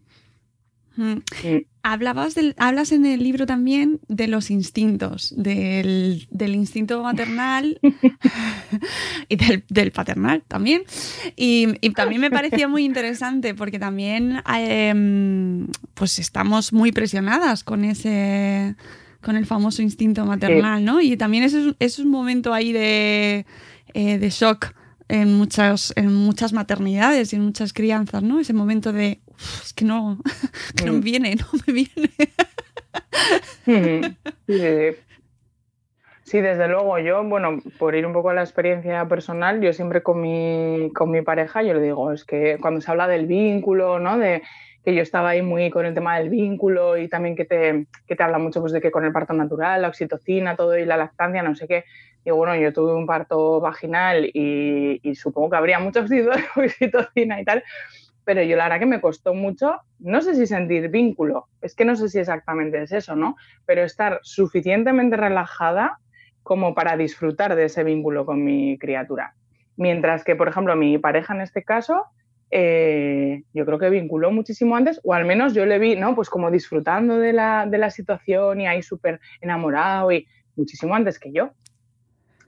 Mm. Hablabas del, hablas en el libro también de los instintos, del, del instinto maternal y del, del, paternal también. Y, y, también me parecía muy interesante porque también eh, pues estamos muy presionadas con ese con el famoso instinto maternal, ¿no? Y también es, es un momento ahí de, eh, de shock en muchas, en muchas maternidades y en muchas crianzas, ¿no? Ese momento de, es que no, que no me viene, no me viene. Sí, sí, desde luego. Yo, bueno, por ir un poco a la experiencia personal, yo siempre con mi, con mi pareja, yo le digo, es que cuando se habla del vínculo, ¿no? De que yo estaba ahí muy con el tema del vínculo y también que te, que te habla mucho pues, de que con el parto natural, la oxitocina, todo y la lactancia, no sé qué. Y bueno, yo tuve un parto vaginal y, y supongo que habría mucho oxitocina y tal, pero yo la verdad que me costó mucho, no sé si sentir vínculo, es que no sé si exactamente es eso, ¿no? Pero estar suficientemente relajada como para disfrutar de ese vínculo con mi criatura. Mientras que, por ejemplo, mi pareja en este caso, eh, yo creo que vinculó muchísimo antes, o al menos yo le vi, ¿no? Pues como disfrutando de la, de la situación y ahí súper enamorado y muchísimo antes que yo.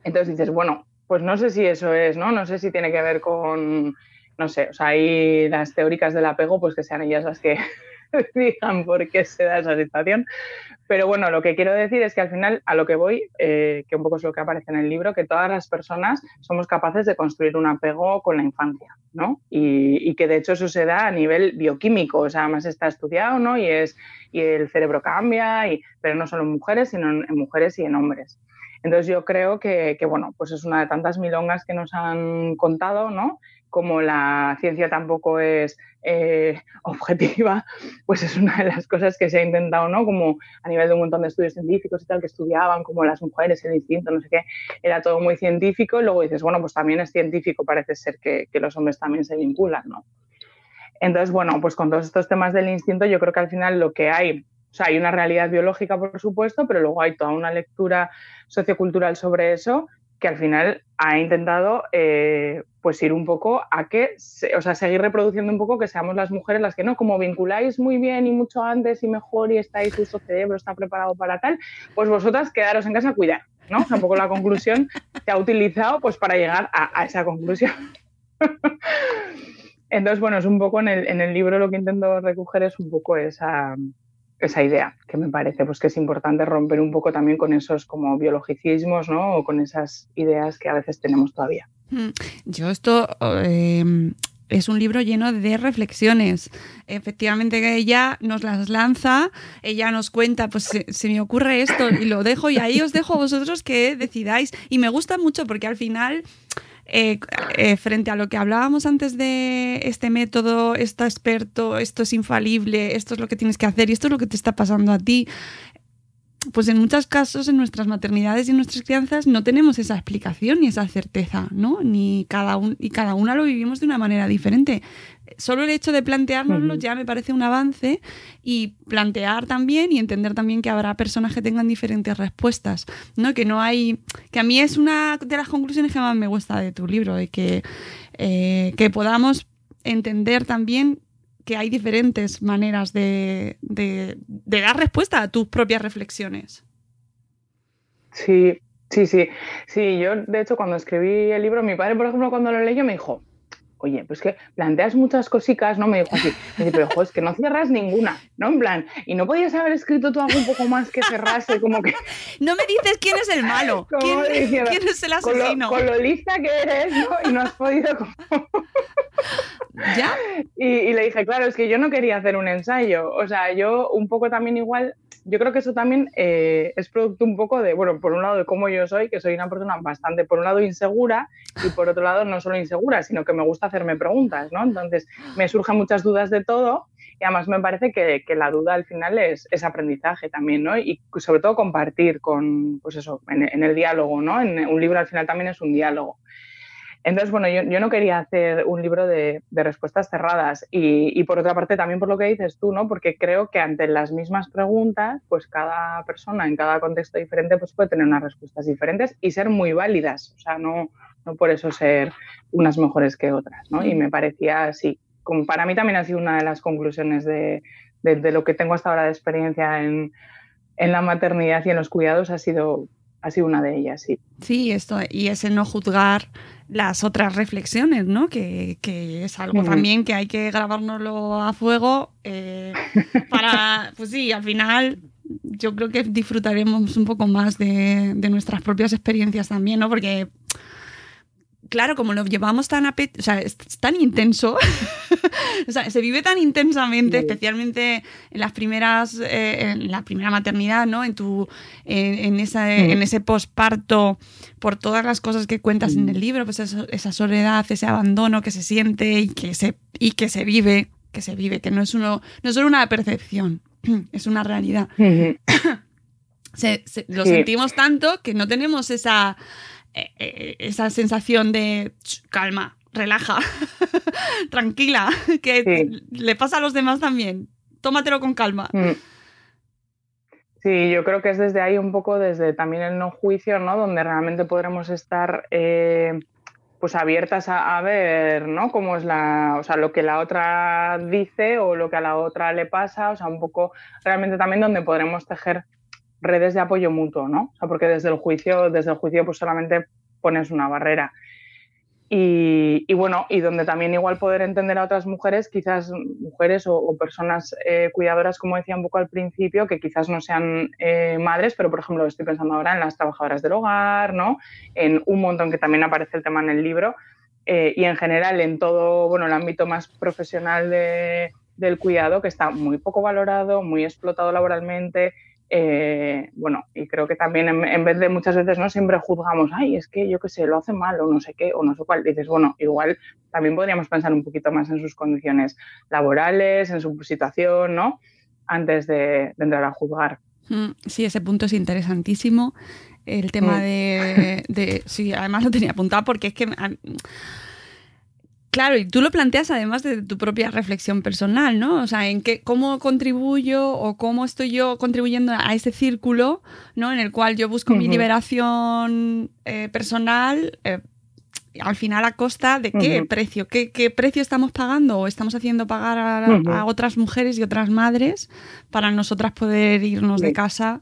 Entonces dices, bueno, pues no sé si eso es, ¿no? No sé si tiene que ver con, no sé, o sea, hay las teóricas del apego, pues que sean ellas las que digan por qué se da esa situación. Pero bueno, lo que quiero decir es que al final a lo que voy, eh, que un poco es lo que aparece en el libro, que todas las personas somos capaces de construir un apego con la infancia, ¿no? Y, y que de hecho eso se da a nivel bioquímico, o sea, además está estudiado, ¿no? Y, es, y el cerebro cambia, y, pero no solo en mujeres, sino en, en mujeres y en hombres. Entonces yo creo que, que, bueno, pues es una de tantas milongas que nos han contado, ¿no? Como la ciencia tampoco es eh, objetiva, pues es una de las cosas que se ha intentado, ¿no? Como a nivel de un montón de estudios científicos y tal, que estudiaban como las mujeres, el instinto, no sé qué, era todo muy científico y luego dices, bueno, pues también es científico, parece ser que, que los hombres también se vinculan, ¿no? Entonces, bueno, pues con todos estos temas del instinto, yo creo que al final lo que hay o sea, hay una realidad biológica, por supuesto, pero luego hay toda una lectura sociocultural sobre eso que al final ha intentado eh, pues ir un poco a que, o sea, seguir reproduciendo un poco que seamos las mujeres las que no, como vinculáis muy bien y mucho antes y mejor y estáis, vuestro cerebro está preparado para tal, pues vosotras quedaros en casa a cuidar, ¿no? O sea, un poco la conclusión se ha utilizado pues para llegar a, a esa conclusión. Entonces, bueno, es un poco en el, en el libro lo que intento recoger es un poco esa, esa idea, que me parece pues, que es importante romper un poco también con esos como biologicismos, ¿no? O con esas ideas que a veces tenemos todavía. Yo esto eh, es un libro lleno de reflexiones. Efectivamente ella nos las lanza, ella nos cuenta, pues se, se, me ocurre esto y lo dejo y ahí os dejo a vosotros que decidáis. Y me gusta mucho porque al final eh, eh, frente a lo que hablábamos antes de este método, esto experto, esto es infalible, esto es lo que tienes que hacer y esto es lo que te está pasando a ti, pues en muchos casos, en nuestras maternidades y en nuestras crianzas, no tenemos esa explicación ni esa certeza, ¿no? Ni cada un, y cada una lo vivimos de una manera diferente. Solo el hecho de planteárnoslo ya me parece un avance y plantear también y entender también que habrá personas que tengan diferentes respuestas, ¿no? Que no hay, que a mí es una de las conclusiones que más me gusta de tu libro, de que, eh, que podamos entender también que hay diferentes maneras de, de, de, dar respuesta a tus propias reflexiones. Sí, sí, sí. Sí, yo de hecho cuando escribí el libro, mi padre, por ejemplo, cuando lo leyó me dijo, oye, pues que planteas muchas cositas, ¿no? Me dijo así, me dice, pero jo, es que no cierras ninguna, ¿no? En plan, y no podías haber escrito tú algo un poco más que cerrase, como que... No me dices quién es el malo, ¿Quién, diciendo, ¿quién, es el asesino. Con lo, con lo, lista que eres, ¿no? Y no has podido... Como... ¿Ya? Y, y, le dije, claro, es que yo no quería hacer un ensayo, o sea, yo un poco también igual yo creo que eso también eh, es producto un poco de, bueno, por un lado de cómo yo soy, que soy una persona bastante, por un lado, insegura y por otro lado, no solo insegura, sino que me gusta hacerme preguntas, ¿no? Entonces, me surgen muchas dudas de todo y además me parece que, que la duda al final es, es, aprendizaje también, ¿no? Y sobre todo compartir con, pues eso, en, en el diálogo, ¿no? En un libro al final también es un diálogo. Entonces, bueno, yo, yo, no quería hacer un libro de, de respuestas cerradas y, y, por otra parte también por lo que dices tú, ¿no? Porque creo que ante las mismas preguntas, pues cada persona en cada contexto diferente pues puede tener unas respuestas diferentes y ser muy válidas, o sea, no, no por eso ser unas mejores que otras, ¿no? Y me parecía así. Como para mí también ha sido una de las conclusiones de, lo que tengo hasta ahora de experiencia en, en la maternidad y en los cuidados ha sido ha sido una de ellas, sí. Sí, esto, y ese no juzgar las otras reflexiones, ¿no? Que, que es algo mm. también que hay que grabárnoslo a fuego eh, para, pues sí, al final yo creo que disfrutaremos un poco más de, de nuestras propias experiencias también, ¿no? Porque claro, como lo llevamos tan, o sea, es tan intenso, o sea, se vive tan intensamente, especialmente en las primeras, eh, en la primera maternidad, ¿no? En tu, en, en, esa, en ese posparto, por todas las cosas que cuentas en el libro, pues eso, esa soledad, ese abandono que se siente y que se, y que se vive, que se vive, que no es uno, no es solo una percepción, es una realidad. Se, se, lo sí. sentimos tanto que no tenemos esa esa sensación de calma, relaja, tranquila, que sí. le pasa a los demás también. Tómatelo con calma. Mm. Sí, yo creo que es desde ahí un poco, desde también el no juicio, ¿no? Donde realmente podremos estar eh, pues abiertas a, a, ver, ¿no? Cómo es la, o sea, lo que la otra dice o lo que a la otra le pasa, o sea, un poco realmente también donde podremos tejer redes de apoyo mutuo, ¿no? O sea, porque desde el juicio, desde el juicio, pues solamente pones una barrera. Y, bueno, y donde también igual poder entender a otras mujeres, quizás mujeres o, personas eh, cuidadoras, como decía un poco al principio, que quizás no sean eh, madres, pero por ejemplo estoy pensando ahora en las trabajadoras del hogar, ¿no? En un montón que también aparece el tema en el libro, eh, y en general en todo, bueno, el ámbito más profesional de, del cuidado, que está muy poco valorado, muy explotado laboralmente, eh, bueno, y creo que también en, en, vez de muchas veces no siempre juzgamos, ay, es que yo qué sé, lo hace mal o no sé qué, o no sé cuál, dices, bueno, igual también podríamos pensar un poquito más en sus condiciones laborales, en su situación, ¿no? Antes de, de entrar a juzgar. Mm, sí, ese punto es interesantísimo. El tema mm. de, de, Sí, además lo tenía apuntado porque es que Claro, y tú lo planteas además de tu propia reflexión personal, ¿no? O sea, en qué, cómo contribuyo o cómo estoy yo contribuyendo a ese círculo, ¿no? En el cual yo busco uh -huh. mi liberación eh, personal, eh, al final a costa de qué uh -huh. precio, ¿Qué, qué precio estamos pagando o estamos haciendo pagar a, uh -huh. a, otras mujeres y otras madres para nosotras poder irnos de casa.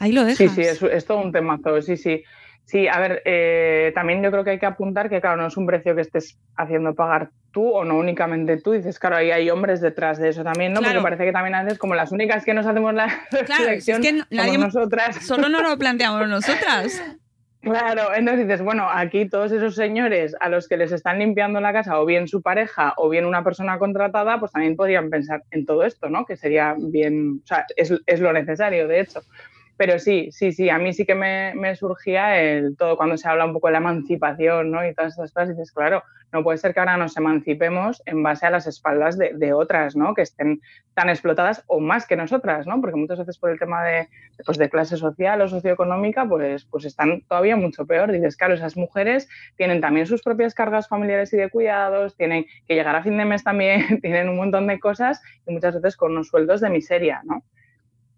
Ahí lo dejas. Sí, sí, es, es todo un temazo, sí, sí. Sí, a ver, eh, también yo creo que hay que apuntar que, claro, no es un precio que estés haciendo pagar tú o no únicamente tú. Dices, claro, ahí hay hombres detrás de eso también, ¿no? Claro. Porque parece que también a veces como las únicas que nos hacemos la claro, reflexión es que nadie, nosotras. Solo no lo planteamos nosotras. Claro, entonces dices, bueno, aquí todos esos señores a los que les están limpiando la casa, o bien su pareja, o bien una persona contratada, pues también podrían pensar en todo esto, ¿no? Que sería bien, o sea, es, es lo necesario, de hecho. Pero sí, sí, sí, a mí sí que me, me, surgía el todo cuando se habla un poco de la emancipación, ¿no? Y todas estas cosas, y dices, claro, no puede ser que ahora nos emancipemos en base a las espaldas de, de, otras, ¿no? Que estén tan explotadas o más que nosotras, ¿no? Porque muchas veces por el tema de, pues, de clase social o socioeconómica, pues, pues están todavía mucho peor. Dices, claro, esas mujeres tienen también sus propias cargas familiares y de cuidados, tienen que llegar a fin de mes también, tienen un montón de cosas y muchas veces con unos sueldos de miseria, ¿no?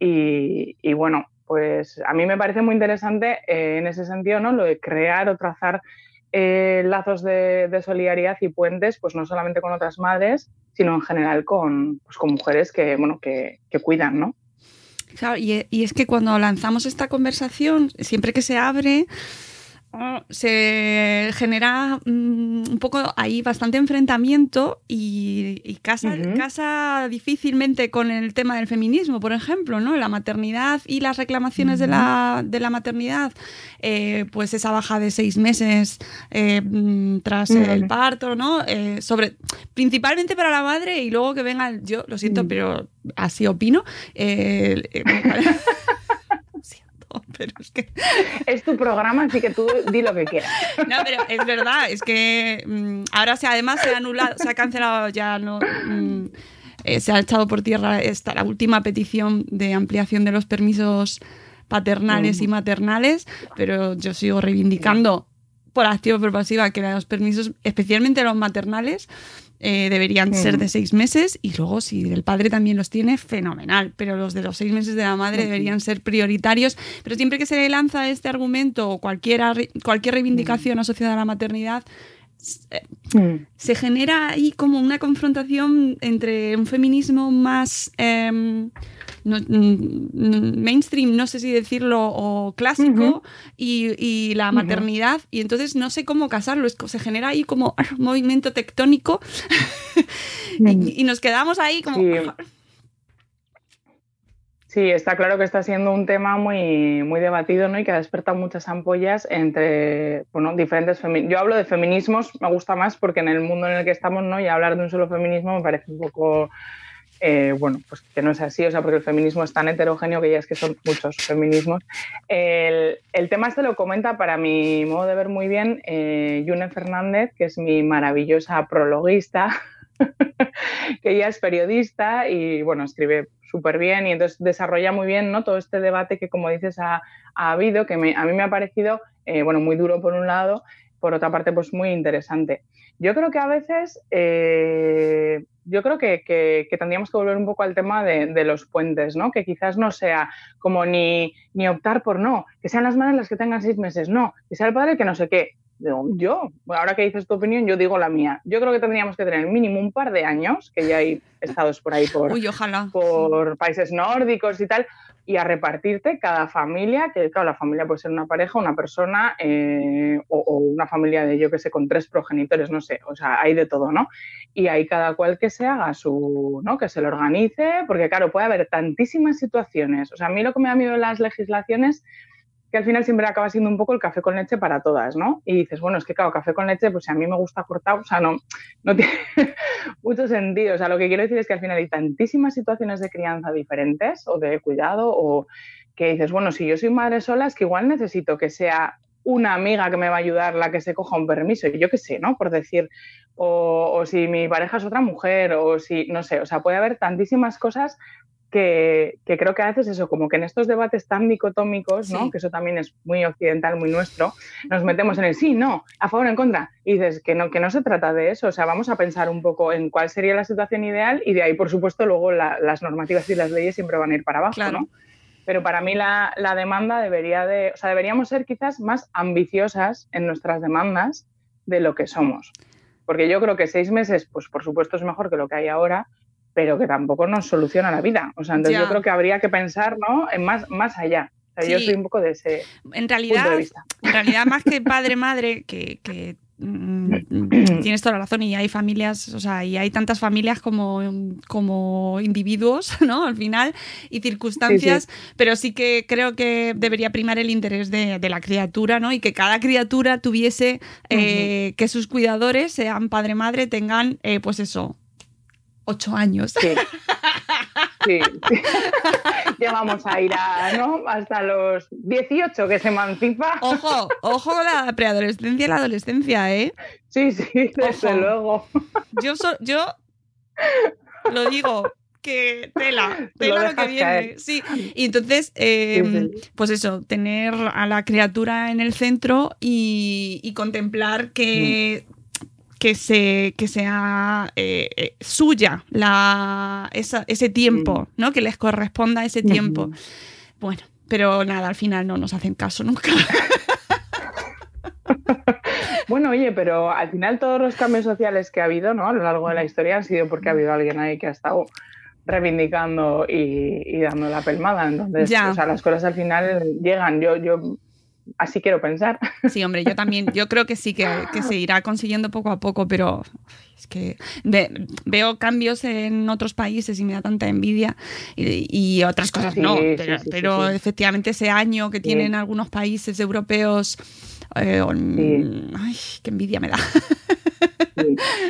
Y, y bueno, pues a mí me parece muy interesante eh, en ese sentido, ¿no? Lo de crear o trazar eh, lazos de, solidaridad y puentes, pues no solamente con otras madres, sino en general con, pues, con mujeres que, bueno, que, que cuidan, ¿no? Claro, y, y, es que cuando lanzamos esta conversación, siempre que se abre, se genera mm, un poco ahí bastante enfrentamiento y, y casa, uh -huh. casa, difícilmente con el tema del feminismo, por ejemplo, ¿no? La maternidad y las reclamaciones uh -huh. de, la, de, la, maternidad, eh, pues esa baja de seis meses eh, mm, tras uh -huh. el parto, ¿no? Eh, sobre, principalmente para la madre y luego que venga, yo lo siento, pero así opino. Pero es que... Es tu programa, así que tú di lo que quieras. No, pero es verdad, es que mmm, ahora se, además se ha anulado, se ha cancelado ya, no... Mmm, eh, se ha echado por tierra esta, la última petición de ampliación de los permisos paternales mm. y maternales, pero yo sigo reivindicando por activa o por pasiva que los permisos, especialmente los maternales, eh, deberían mm. ser de seis meses y luego si el padre también los tiene, fenomenal, pero los de los seis meses de la madre deberían ser prioritarios. Pero siempre que se lanza este argumento o cualquier, cualquier reivindicación mm. asociada a la maternidad, mm. se genera ahí como una confrontación entre un feminismo más... Eh, no, mainstream, no sé si decirlo, o clásico, uh -huh. y, y, la maternidad, uh -huh. y entonces no sé cómo casarlo, es, se genera ahí como un movimiento tectónico y, y, nos quedamos ahí como... Sí. Sí, está claro que está siendo un tema muy, muy debatido ¿no? y que ha despertado muchas ampollas entre bueno, diferentes feminismos. Yo hablo de feminismos, me gusta más porque en el mundo en el que estamos ¿no? y hablar de un solo feminismo me parece un poco eh, bueno, pues que no es así, o sea, porque el feminismo es tan heterogéneo que ya es que son muchos feminismos. El, el tema este lo comenta para mi modo de ver muy bien eh, Yune Fernández, que es mi maravillosa prologuista, que ella es periodista y, bueno, escribe súper bien y entonces desarrolla muy bien ¿no? todo este debate que, como dices, ha, ha habido, que me, a mí me ha parecido, eh, bueno, muy duro por un lado, por otra parte, pues muy interesante. Yo creo que a veces, eh, yo creo que, que, tendríamos que volver un poco al tema de, de, los puentes, ¿no? Que quizás no sea como ni, ni optar por no, que sean las madres las que tengan seis meses, no, que sea el padre que no sé qué. Yo, ahora que dices tu opinión, yo digo la mía. Yo creo que tendríamos que tener mínimo un par de años, que ya hay estados por ahí por, Uy, ojalá. por países nórdicos y tal, y a repartirte cada familia, que claro, la familia puede ser una pareja, una persona eh, o, o, una familia de, yo que sé, con tres progenitores, no sé, o sea, hay de todo, ¿no? Y hay cada cual que se haga su, ¿no? Que se lo organice, porque claro, puede haber tantísimas situaciones. O sea, a mí lo que me da miedo en las legislaciones que al final siempre acaba siendo un poco el café con leche para todas, ¿no? Y dices, bueno, es que claro, café con leche, pues si a mí me gusta cortado, o sea, no, no tiene mucho sentido. O sea, lo que quiero decir es que al final hay tantísimas situaciones de crianza diferentes o de cuidado o que dices, bueno, si yo soy madre sola, es que igual necesito que sea una amiga que me va a ayudar la que se coja un permiso, y yo qué sé, ¿no? Por decir, o, o si mi pareja es otra mujer, o si, no sé, o sea, puede haber tantísimas cosas que, que, creo que a veces eso, como que en estos debates tan dicotómicos, ¿no? Sí. que eso también es muy occidental, muy nuestro, nos metemos en el sí, no, a favor en contra. Y dices que no, que no se trata de eso, o sea, vamos a pensar un poco en cuál sería la situación ideal y de ahí, por supuesto, luego la, las normativas y las leyes siempre van a ir para abajo, claro. ¿no? Pero para mí la, la, demanda debería de, o sea, deberíamos ser quizás más ambiciosas en nuestras demandas de lo que somos. Porque yo creo que seis meses, pues por supuesto es mejor que lo que hay ahora, pero que tampoco nos soluciona la vida. O sea, entonces ya. yo creo que habría que pensar ¿no? en más, más allá. O sea, sí. yo soy un poco de ese en realidad, punto de vista. En realidad, más que padre-madre, que, que mm, tienes toda la razón y hay familias, o sea, y hay tantas familias como, como individuos, ¿no? Al final, y circunstancias, sí, sí. pero sí que creo que debería primar el interés de, de la criatura, ¿no? Y que cada criatura tuviese eh, uh -huh. que sus cuidadores, sean padre-madre, tengan, eh, pues eso, ocho años. Sí. sí. ya vamos a ir a, ¿no? hasta los 18 que se emancipa. Ojo, ojo la preadolescencia y la adolescencia, ¿eh? Sí, sí, desde luego. Yo, yo lo digo, que tela, tela lo, que viene. Sí, y entonces, em, pues eso, tener a la criatura en el centro y, contemplar que, que, se, que sea eh, eh, suya la, ese tiempo, ¿no? Que les corresponda ese tiempo. Bueno, pero nada, al final no nos hacen caso nunca. Bueno, oye, pero al final todos los cambios sociales que ha habido, ¿no? A lo largo de la historia han sido porque ha habido alguien ahí que ha estado reivindicando y, dando la pelmada. Entonces, o sea, las cosas al final llegan. Yo, yo así quiero pensar. Sí, hombre, yo también, yo creo que sí, que, se irá consiguiendo poco a poco, pero es que veo cambios en otros países y me da tanta envidia y, otras cosas no, pero, efectivamente ese año que tienen algunos países europeos, eh, ay, qué envidia me da.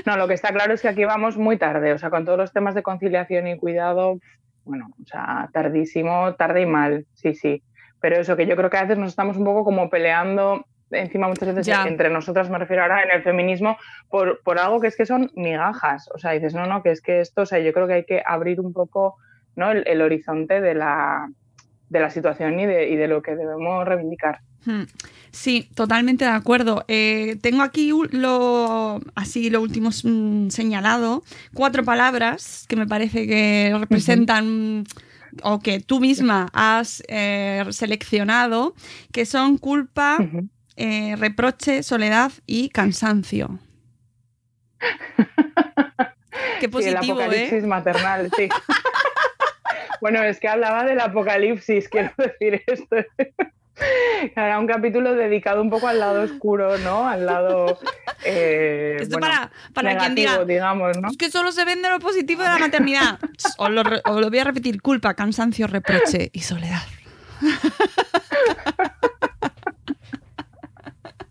No, lo que está claro es que aquí vamos muy tarde, o sea, con todos los temas de conciliación y cuidado, bueno, o sea, tardísimo, tarde y mal, sí, sí. Pero eso, que yo creo que a veces nos estamos un poco como peleando encima muchas veces entre nosotras, me refiero ahora en el feminismo, por, por, algo que es que son migajas. O sea, dices, no, no, que es que esto, o sea, yo creo que hay que abrir un poco ¿no? el, horizonte de la, de la situación y de, y de lo que debemos reivindicar. Hmm. Sí, totalmente de acuerdo. Eh, tengo aquí lo, así lo último mm, señalado, cuatro palabras que me parece que representan o que tú misma has eh, seleccionado, que son culpa, eh, reproche, soledad y cansancio. Qué positivo, el apocalipsis maternal, sí. bueno, es que hablaba del apocalipsis, quiero decir esto. Era un capítulo dedicado un poco al lado oscuro, ¿no? Al lado. Eh, Esto para, para quien diga. Digamos, ¿no? Es que solo se vende lo positivo de la maternidad. os, lo, lo voy a repetir: culpa, cansancio, reproche y soledad.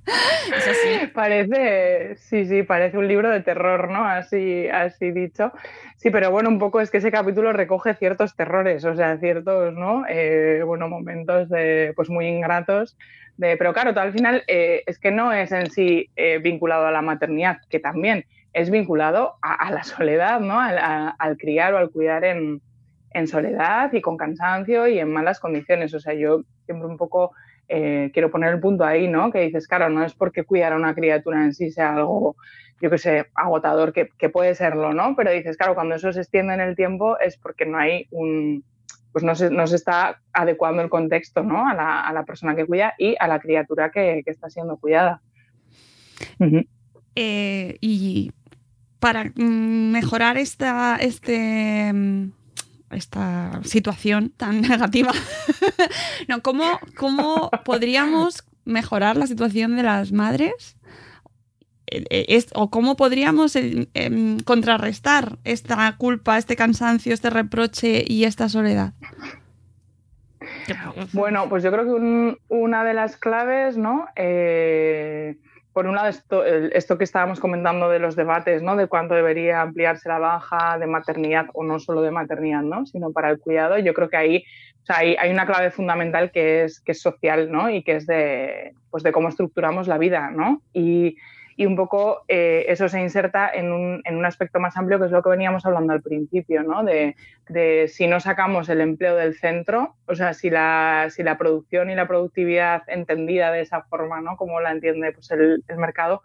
Es así. Parece, sí, sí, parece un libro de terror, ¿no? Así, así dicho. Sí, pero bueno, un poco es que ese capítulo recoge ciertos terrores, o sea, ciertos, ¿no? Eh, bueno, momentos de, pues muy ingratos. De, pero claro, todo al final eh, es que no es en sí eh, vinculado a la maternidad, que también es vinculado a, la soledad, ¿no? Al, criar o al cuidar en, en soledad y con cansancio y en malas condiciones. O sea, yo siempre un poco quiero poner el punto ahí, ¿no? Que dices, claro, no es porque cuidar a una criatura en sí sea algo yo qué sé, agotador, que, puede serlo, ¿no? Pero dices, claro, cuando eso se extiende en el tiempo es porque no hay un, pues no se, no se está adecuando el contexto, ¿no? A la, a la, persona que cuida y a la criatura que, está siendo cuidada. Eh, y para mm, mejorar esta, este, mm, esta situación tan negativa, no, ¿cómo, ¿cómo podríamos mejorar la situación de las madres eh, o cómo podríamos eh, em, contrarrestar esta culpa, este cansancio, este reproche y esta soledad? Bueno, pues yo creo que una de las claves, ¿no? Eh, por un lado, esto, que estábamos comentando de los debates, ¿no? De cuánto debería ampliarse la baja de maternidad o no solo de maternidad, ¿no? Sino para el cuidado. Yo creo que ahí hay, una clave fundamental que es, social, ¿no? Y que es de, pues de cómo estructuramos la vida, ¿no? Y un poco eh, eso se inserta en un, en un, aspecto más amplio que es lo que veníamos hablando al principio, ¿no? de, de, si no sacamos el empleo del centro, o sea, si la, si la producción y la productividad entendida de esa forma, ¿no? como la entiende pues, el, mercado,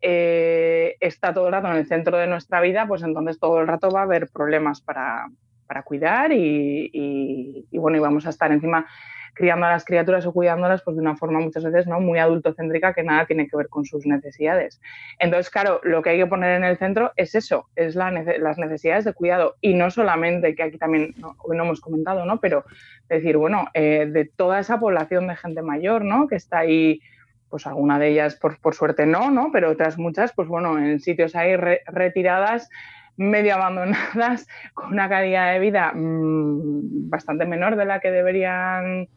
eh, está todo el rato en el centro de nuestra vida, pues entonces todo el rato va a haber problemas para, para cuidar y, y, y, bueno, y vamos a estar encima criando a las criaturas o cuidándolas pues de una forma muchas veces no muy adultocéntrica que nada tiene que ver con sus necesidades. Entonces, claro, lo que hay que poner en el centro es eso, es la las necesidades de cuidado y no solamente, que aquí también no hemos comentado, ¿no? Pero decir, bueno, eh, de toda esa población de gente mayor, ¿no? Que está ahí pues alguna de ellas por, por, suerte no, ¿no? Pero otras muchas, pues bueno, en sitios ahí retiradas, medio abandonadas, con una calidad de vida mmm, bastante menor de la que deberían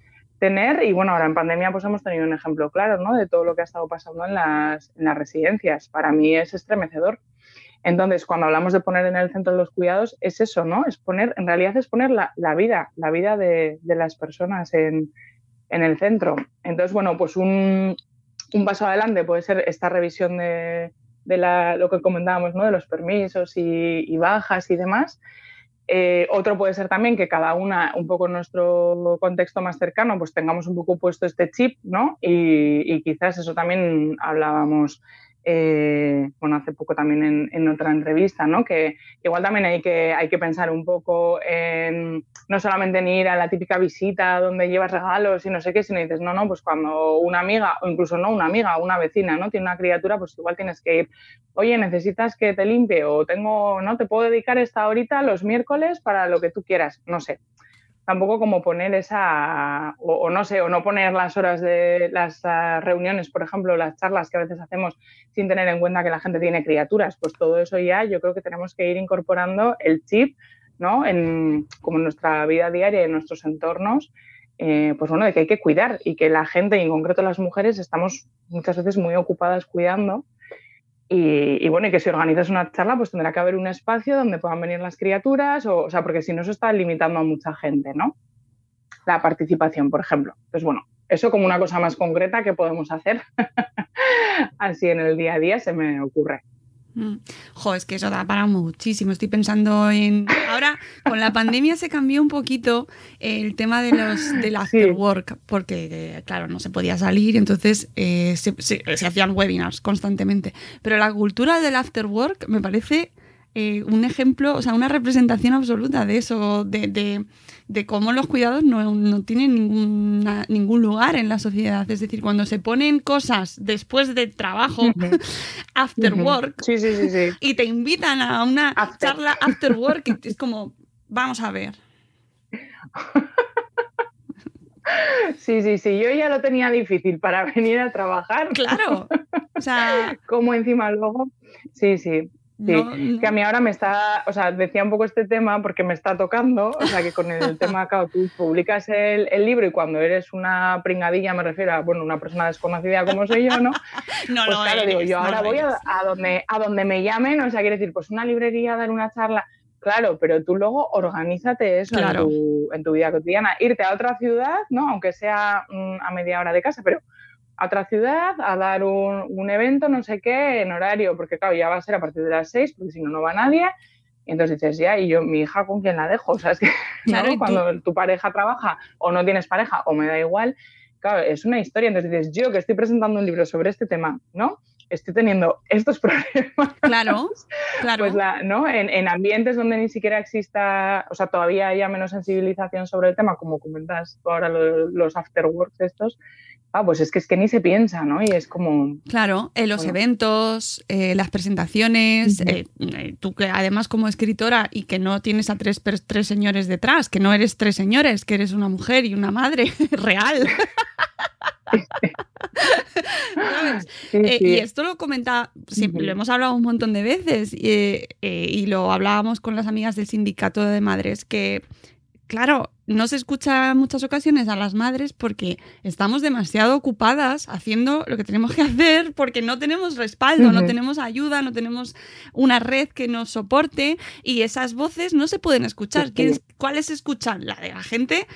tener y bueno, ahora en pandemia pues hemos tenido un ejemplo claro ¿no? de todo lo que ha estado pasando en las, en las residencias. Para mí es estremecedor. Entonces, cuando hablamos de poner en el centro los cuidados, es eso, ¿no? Es poner, en realidad es poner la, vida, la vida de, las personas en, el centro. Entonces, bueno, pues un, paso adelante puede ser esta revisión de, lo que comentábamos, ¿no? De los permisos y bajas y demás. Eh, otro puede ser también que cada una, un poco en nuestro contexto más cercano, pues tengamos un poco puesto este chip, ¿no? Y, y quizás eso también hablábamos eh, bueno, hace poco también en, otra entrevista, ¿no? Que igual también hay que, hay que pensar un poco en no solamente en ir a la típica visita donde llevas regalos y no sé qué, sino dices, no, no, pues cuando una amiga, o incluso no una amiga, una vecina, ¿no? Tiene una criatura, pues igual tienes que ir, oye, necesitas que te limpie o tengo, ¿no? Te puedo dedicar esta horita los miércoles para lo que tú quieras, no sé tampoco como poner esa, o, no sé, o no poner las horas de las ah, reuniones, por ejemplo, las charlas que a veces hacemos sin tener en cuenta que la gente tiene criaturas, pues todo eso ya yo creo que tenemos que ir incorporando el chip, ¿no? En, como en nuestra vida diaria, en nuestros entornos, eh, pues bueno, de que hay que cuidar y que la gente, y en concreto las mujeres, estamos muchas veces muy ocupadas cuidando y, bueno, y que si organizas una charla, pues tendrá que haber un espacio donde puedan venir las criaturas, o, o sea, porque si no, eso está limitando a mucha gente, ¿no? La participación, por ejemplo. Entonces, bueno, eso como una cosa más concreta que podemos hacer así en el día a día se me ocurre. Mm. Jo, es que eso da para muchísimo. Estoy pensando en. Ahora, con la pandemia se cambió un poquito el tema de los del after work, porque, claro, no se podía salir, entonces eh, se, hacían webinars constantemente. Pero la cultura del after work me parece eh, un ejemplo, o sea, una representación absoluta de eso, de de cómo los cuidados no, tienen ningún lugar en la sociedad. Es decir, cuando se ponen cosas después de trabajo, after work, y te invitan a una charla after work, es como, vamos a ver. Sí, sí, sí, yo ya lo tenía difícil para venir a trabajar. Claro. O sea, como encima luego. Sí, sí. Sí, que a mí ahora me está, o sea, decía un poco este tema porque me está tocando, o sea, que con el tema, claro, tú publicas el, libro y cuando eres una pringadilla, me refiero a, bueno, una persona desconocida como soy yo, ¿no? no, pues claro, digo, yo ahora voy a, donde, a donde me llamen, o sea, quiere decir, pues una librería, dar una charla, claro, pero tú luego organízate eso en, tu, en tu vida cotidiana, irte a otra ciudad, ¿no? Aunque sea mm, a media hora de casa, pero a otra ciudad a dar un, evento, no sé qué, en horario, porque claro, ya va a ser a partir de las seis, porque si no, no va nadie. Y entonces dices, ya, ¿y yo, mi hija, con quién la dejo? O sea, es que cuando tu pareja trabaja o no tienes pareja o me da igual, claro, es una historia. Entonces dices, yo que estoy presentando un libro sobre este tema, ¿no? Estoy teniendo estos problemas. Claro, claro. Pues la, ¿no? En, en, ambientes donde ni siquiera exista, o sea, todavía haya menos sensibilización sobre el tema, como comentas ahora los, los afterworks estos, ah, pues es que es que ni se piensa, ¿no? Y es como... Claro, en los eventos, eh, las presentaciones, eh, eh, tú que además como escritora y que no tienes a tres, tres señores detrás, que no eres tres señores, que eres una mujer y una madre real. y esto lo comenta, siempre, lo hemos hablado un montón de veces y lo hablábamos con las amigas del sindicato de madres, que claro, no se escucha en muchas ocasiones a las madres porque estamos demasiado ocupadas haciendo lo que tenemos que hacer porque no tenemos respaldo, no tenemos ayuda, no tenemos una red que nos soporte y esas voces no se pueden escuchar. ¿Cuáles escuchan? La de la gente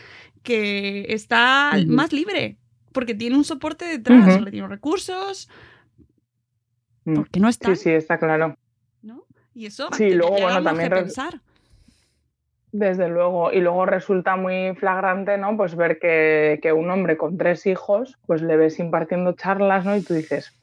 que está más libre porque tiene un soporte detrás, tiene recursos, mm. porque no está. Sí, sí, está claro. ¿No? Y eso sí, luego, bueno, también pensar. Desde luego, y luego resulta muy flagrante, ¿no? Pues ver que, un hombre con tres hijos, pues le ves impartiendo charlas, ¿no? Y tú dices,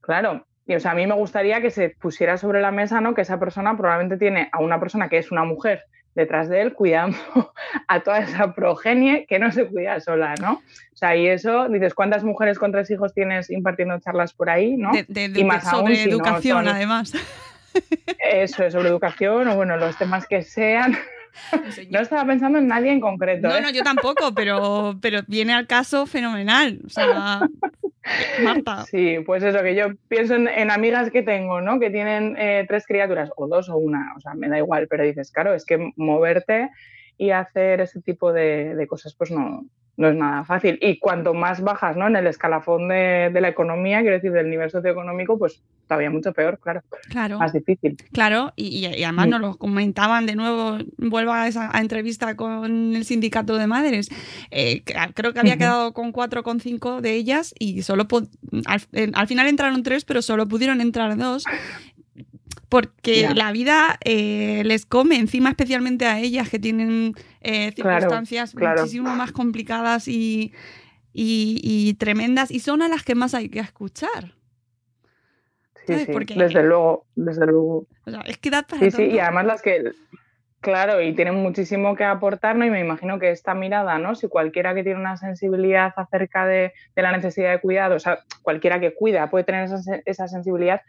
claro, y o sea, a mí me gustaría que se pusiera sobre la mesa, ¿no? Que esa persona probablemente tiene a una persona que es una mujer detrás de él cuidando a toda esa progenie que no se cuida sola, ¿no? O sea, y eso, dices, ¿cuántas mujeres con tres hijos tienes impartiendo charlas por ahí, ¿no? y más sobre educación, además. Eso es sobre educación o bueno, los temas que sean. No estaba pensando en nadie en concreto. No, no, ¿eh? yo tampoco, pero, pero viene al caso fenomenal. O sea, Marta. Sí, pues eso, que yo pienso en, amigas que tengo, ¿no? Que tienen eh, tres criaturas, o dos o una, o sea, me da igual, pero dices, claro, es que moverte y hacer ese tipo de, cosas, pues no, no es nada fácil. Y cuanto más bajas ¿no? en el escalafón de, de, la economía, quiero decir, del nivel socioeconómico, pues todavía mucho peor, claro. Claro. Más difícil. Claro, y, y además nos lo comentaban de nuevo, vuelvo a esa a entrevista con el sindicato de madres. Eh, creo que había quedado con cuatro o con cinco de ellas y solo al, al, final entraron tres, pero solo pudieron entrar dos porque yeah. la vida eh, les come, encima especialmente a ellas que tienen eh, circunstancias claro, claro. muchísimo más complicadas y, y, y, tremendas, y son a las que más hay que escuchar. Sí, sí, Porque, desde luego, desde luego. O sea, es que da para Sí, sí, y además las que, claro, y tienen muchísimo que aportar, ¿no? Y me imagino que esta mirada, ¿no? Si cualquiera que tiene una sensibilidad acerca de, de la necesidad de cuidado, o sea, cualquiera que cuida puede tener esa, esa sensibilidad,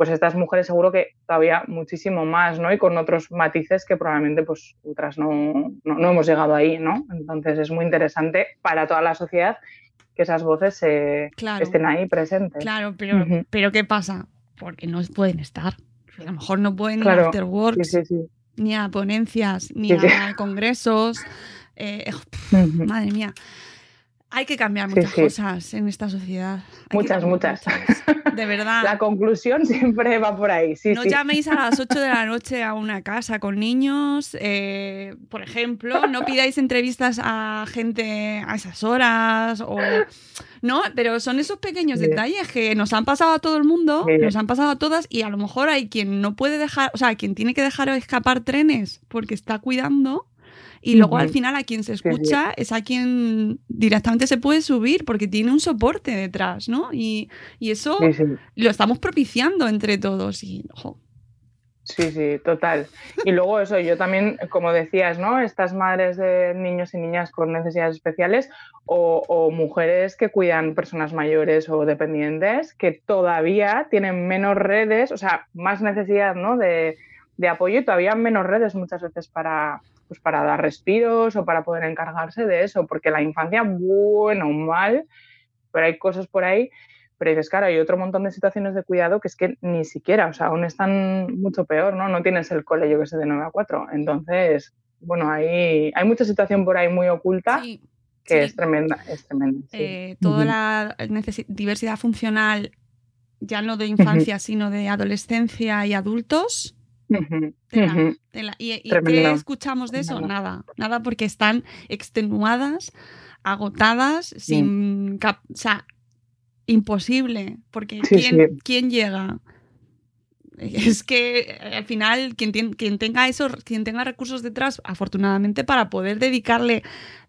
pues estas mujeres seguro que todavía muchísimo más, ¿no? Y con otros matices que probablemente pues otras no, no, no hemos llegado ahí, ¿no? Entonces es muy interesante para toda la sociedad que esas voces eh, claro, estén ahí presentes. Claro, pero, uh -huh. pero ¿qué pasa? Porque no pueden estar. A lo mejor no pueden claro. ir a afterworks, sí, sí, sí. ni a ponencias, ni a congresos. Eh, pff. Madre mía. Hay que cambiar muchas sí. cosas en esta sociedad. Hay Muchas, cambiar muchas. De verdad. La conclusión siempre va por ahí. Sí, no llaméis a las 8 de la noche a una casa con niños, eh, por ejemplo. No pidáis entrevistas a gente a esas horas. O... No, pero son esos pequeños detalles que nos han pasado a todo el mundo, nos han pasado a todas, y a lo mejor hay quien no puede dejar, o sea, quien tiene que dejar escapar trenes porque está cuidando. Y luego al final a quien se escucha es a quien directamente se puede subir porque tiene un soporte detrás, ¿no? Y, y eso Sí, sí. lo estamos propiciando entre todos. Y, ojo, Sí, sí, total. Y luego eso, yo también, como decías, ¿no? Estas madres de niños y niñas con necesidades especiales o, o mujeres que cuidan personas mayores o dependientes que todavía tienen menos redes, o sea, más necesidad, ¿no? De, de apoyo y todavía menos redes muchas veces para, pues para dar respiros o para poder encargarse de eso, porque la infancia, bueno o mal, pero hay cosas por ahí pero dices, claro, hay otro montón de situaciones de cuidado que es que ni siquiera, o sea, aún están mucho peor, ¿no? No tienes el cole, yo que sé, de 9 a 4. Entonces, bueno, hay, hay mucha situación por ahí muy oculta sí, que sí. es tremenda, es tremenda. sí. eh, toda la diversidad funcional, ya no de infancia, sino de adolescencia y adultos. Tela, tela. ¿Y, y qué escuchamos de eso? Nada, nada porque están extenuadas, agotadas, sin o sea, imposible, porque Sí, ¿quién, sí. quién llega? Es que eh, al final quien, tien- quien tenga eso, quien tenga recursos detrás, afortunadamente para poder dedicarle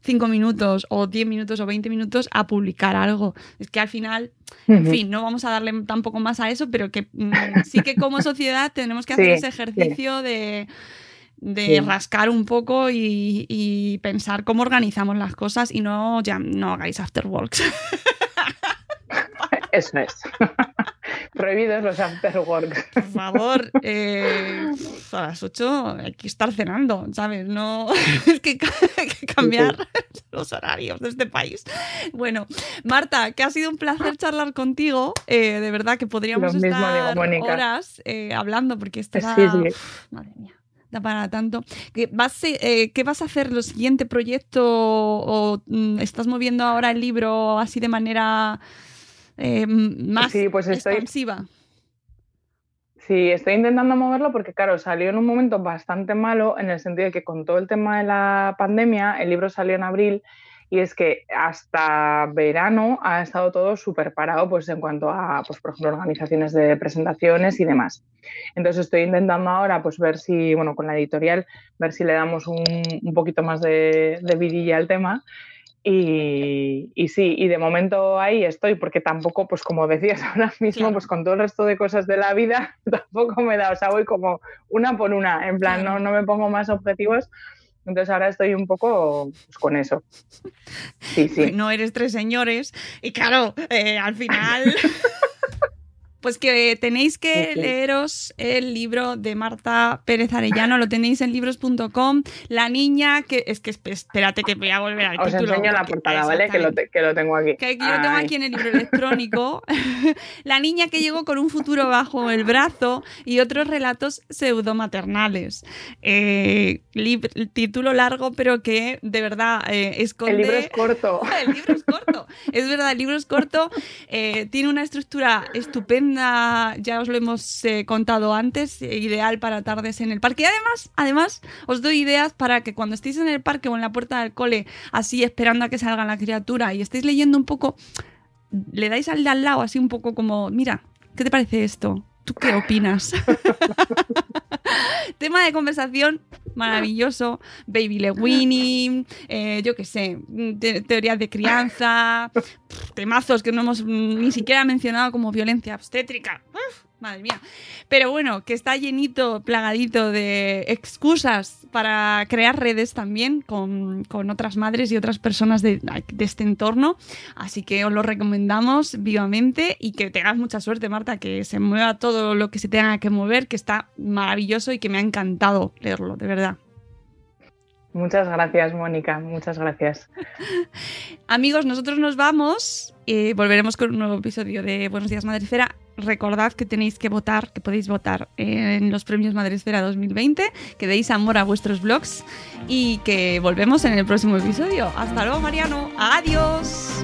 cinco minutos o 10 minutos o 20 minutos a publicar algo. Es que al final, en fin, no vamos a darle tampoco más a eso, pero que mm, sí que como sociedad tenemos que hacer Sí, ese sí. ejercicio de, de Sí. rascar un poco y, y pensar cómo organizamos las cosas y no, ya, no hagáis afterworks. Eso es. Prohibidos los afterworks. Por favor, eh, a las 8 hay que estar cenando, ¿sabes? No, es que hay que cambiar los horarios de este país. Bueno, Marta, que ha sido un placer charlar contigo. eh, de verdad que podríamos Lo mismo digo, estar Mónica. horas eh, hablando porque Sí, sí. Uf, madre mía. Da para tanto. ¿Qué vas, eh, ¿Qué vas a hacer el siguiente proyecto? ¿O mm, estás moviendo ahora el libro así de manera eh, más Sí, pues estoy- expansiva? Sí, estoy intentando moverlo porque, claro, salió en un momento bastante malo en el sentido de que con todo el tema de la pandemia, el libro salió en abril y es que hasta verano ha estado todo súper parado pues en cuanto a, pues, por ejemplo, organizaciones de presentaciones y demás. Entonces estoy intentando ahora pues ver si, bueno, con la editorial, ver si le damos un, un poquito más de, de vidilla al tema y, y sí, y de momento ahí estoy, porque tampoco, pues como decías ahora mismo, Claro. pues con todo el resto de cosas de la vida, tampoco me da, o sea, voy como una por una, en plan, no, no me pongo más objetivos, entonces ahora estoy un poco pues, con eso. Sí, sí. no eres tres señores y claro, eh, al final Pues que tenéis que leeros el libro de Marta Pérez Arellano, lo tenéis en libros.com. La niña que. Es que esp- espérate que voy a volver al Os título. enseño la portada, ¿vale? Que lo, te- que lo tengo aquí. que yo lo tengo aquí en el libro electrónico. la niña que llegó con un futuro bajo el brazo y otros relatos pseudomaternales. Eh, título largo, pero que de verdad eh, esconde. El libro es corto. el libro es corto. Es verdad, el libro es corto. eh, tiene una estructura estupenda. Ya os lo hemos eh, contado antes. ideal para tardes en el parque. Y además, además, os doy ideas para que cuando estéis en el parque o en la puerta del cole, así esperando a que salga la criatura y estéis leyendo un poco, le dais al de al lado, así un poco como, mira, ¿qué te parece esto? ¿Tú qué opinas? Tema de conversación maravilloso. Baby Le Winning, eh, yo qué sé, te- teorías de crianza, temazos que no hemos ni siquiera mencionado como violencia obstétrica. Madre mía. Pero bueno, que está llenito, plagadito de excusas para crear redes también con, con otras madres y otras personas de, de este entorno. Así que os lo recomendamos vivamente y que tengas mucha suerte, Marta, que se mueva todo lo que se tenga que mover, que está maravilloso y que me ha encantado leerlo, de verdad. Muchas gracias, Mónica. Muchas gracias. Amigos, nosotros nos vamos. y volveremos con un nuevo episodio de Buenos Días Madresfera. Recordad que tenéis que votar, que podéis votar en los premios Madresfera 2020, que deis amor a vuestros blogs y que volvemos en el próximo episodio. Hasta luego, Mariano. Adiós.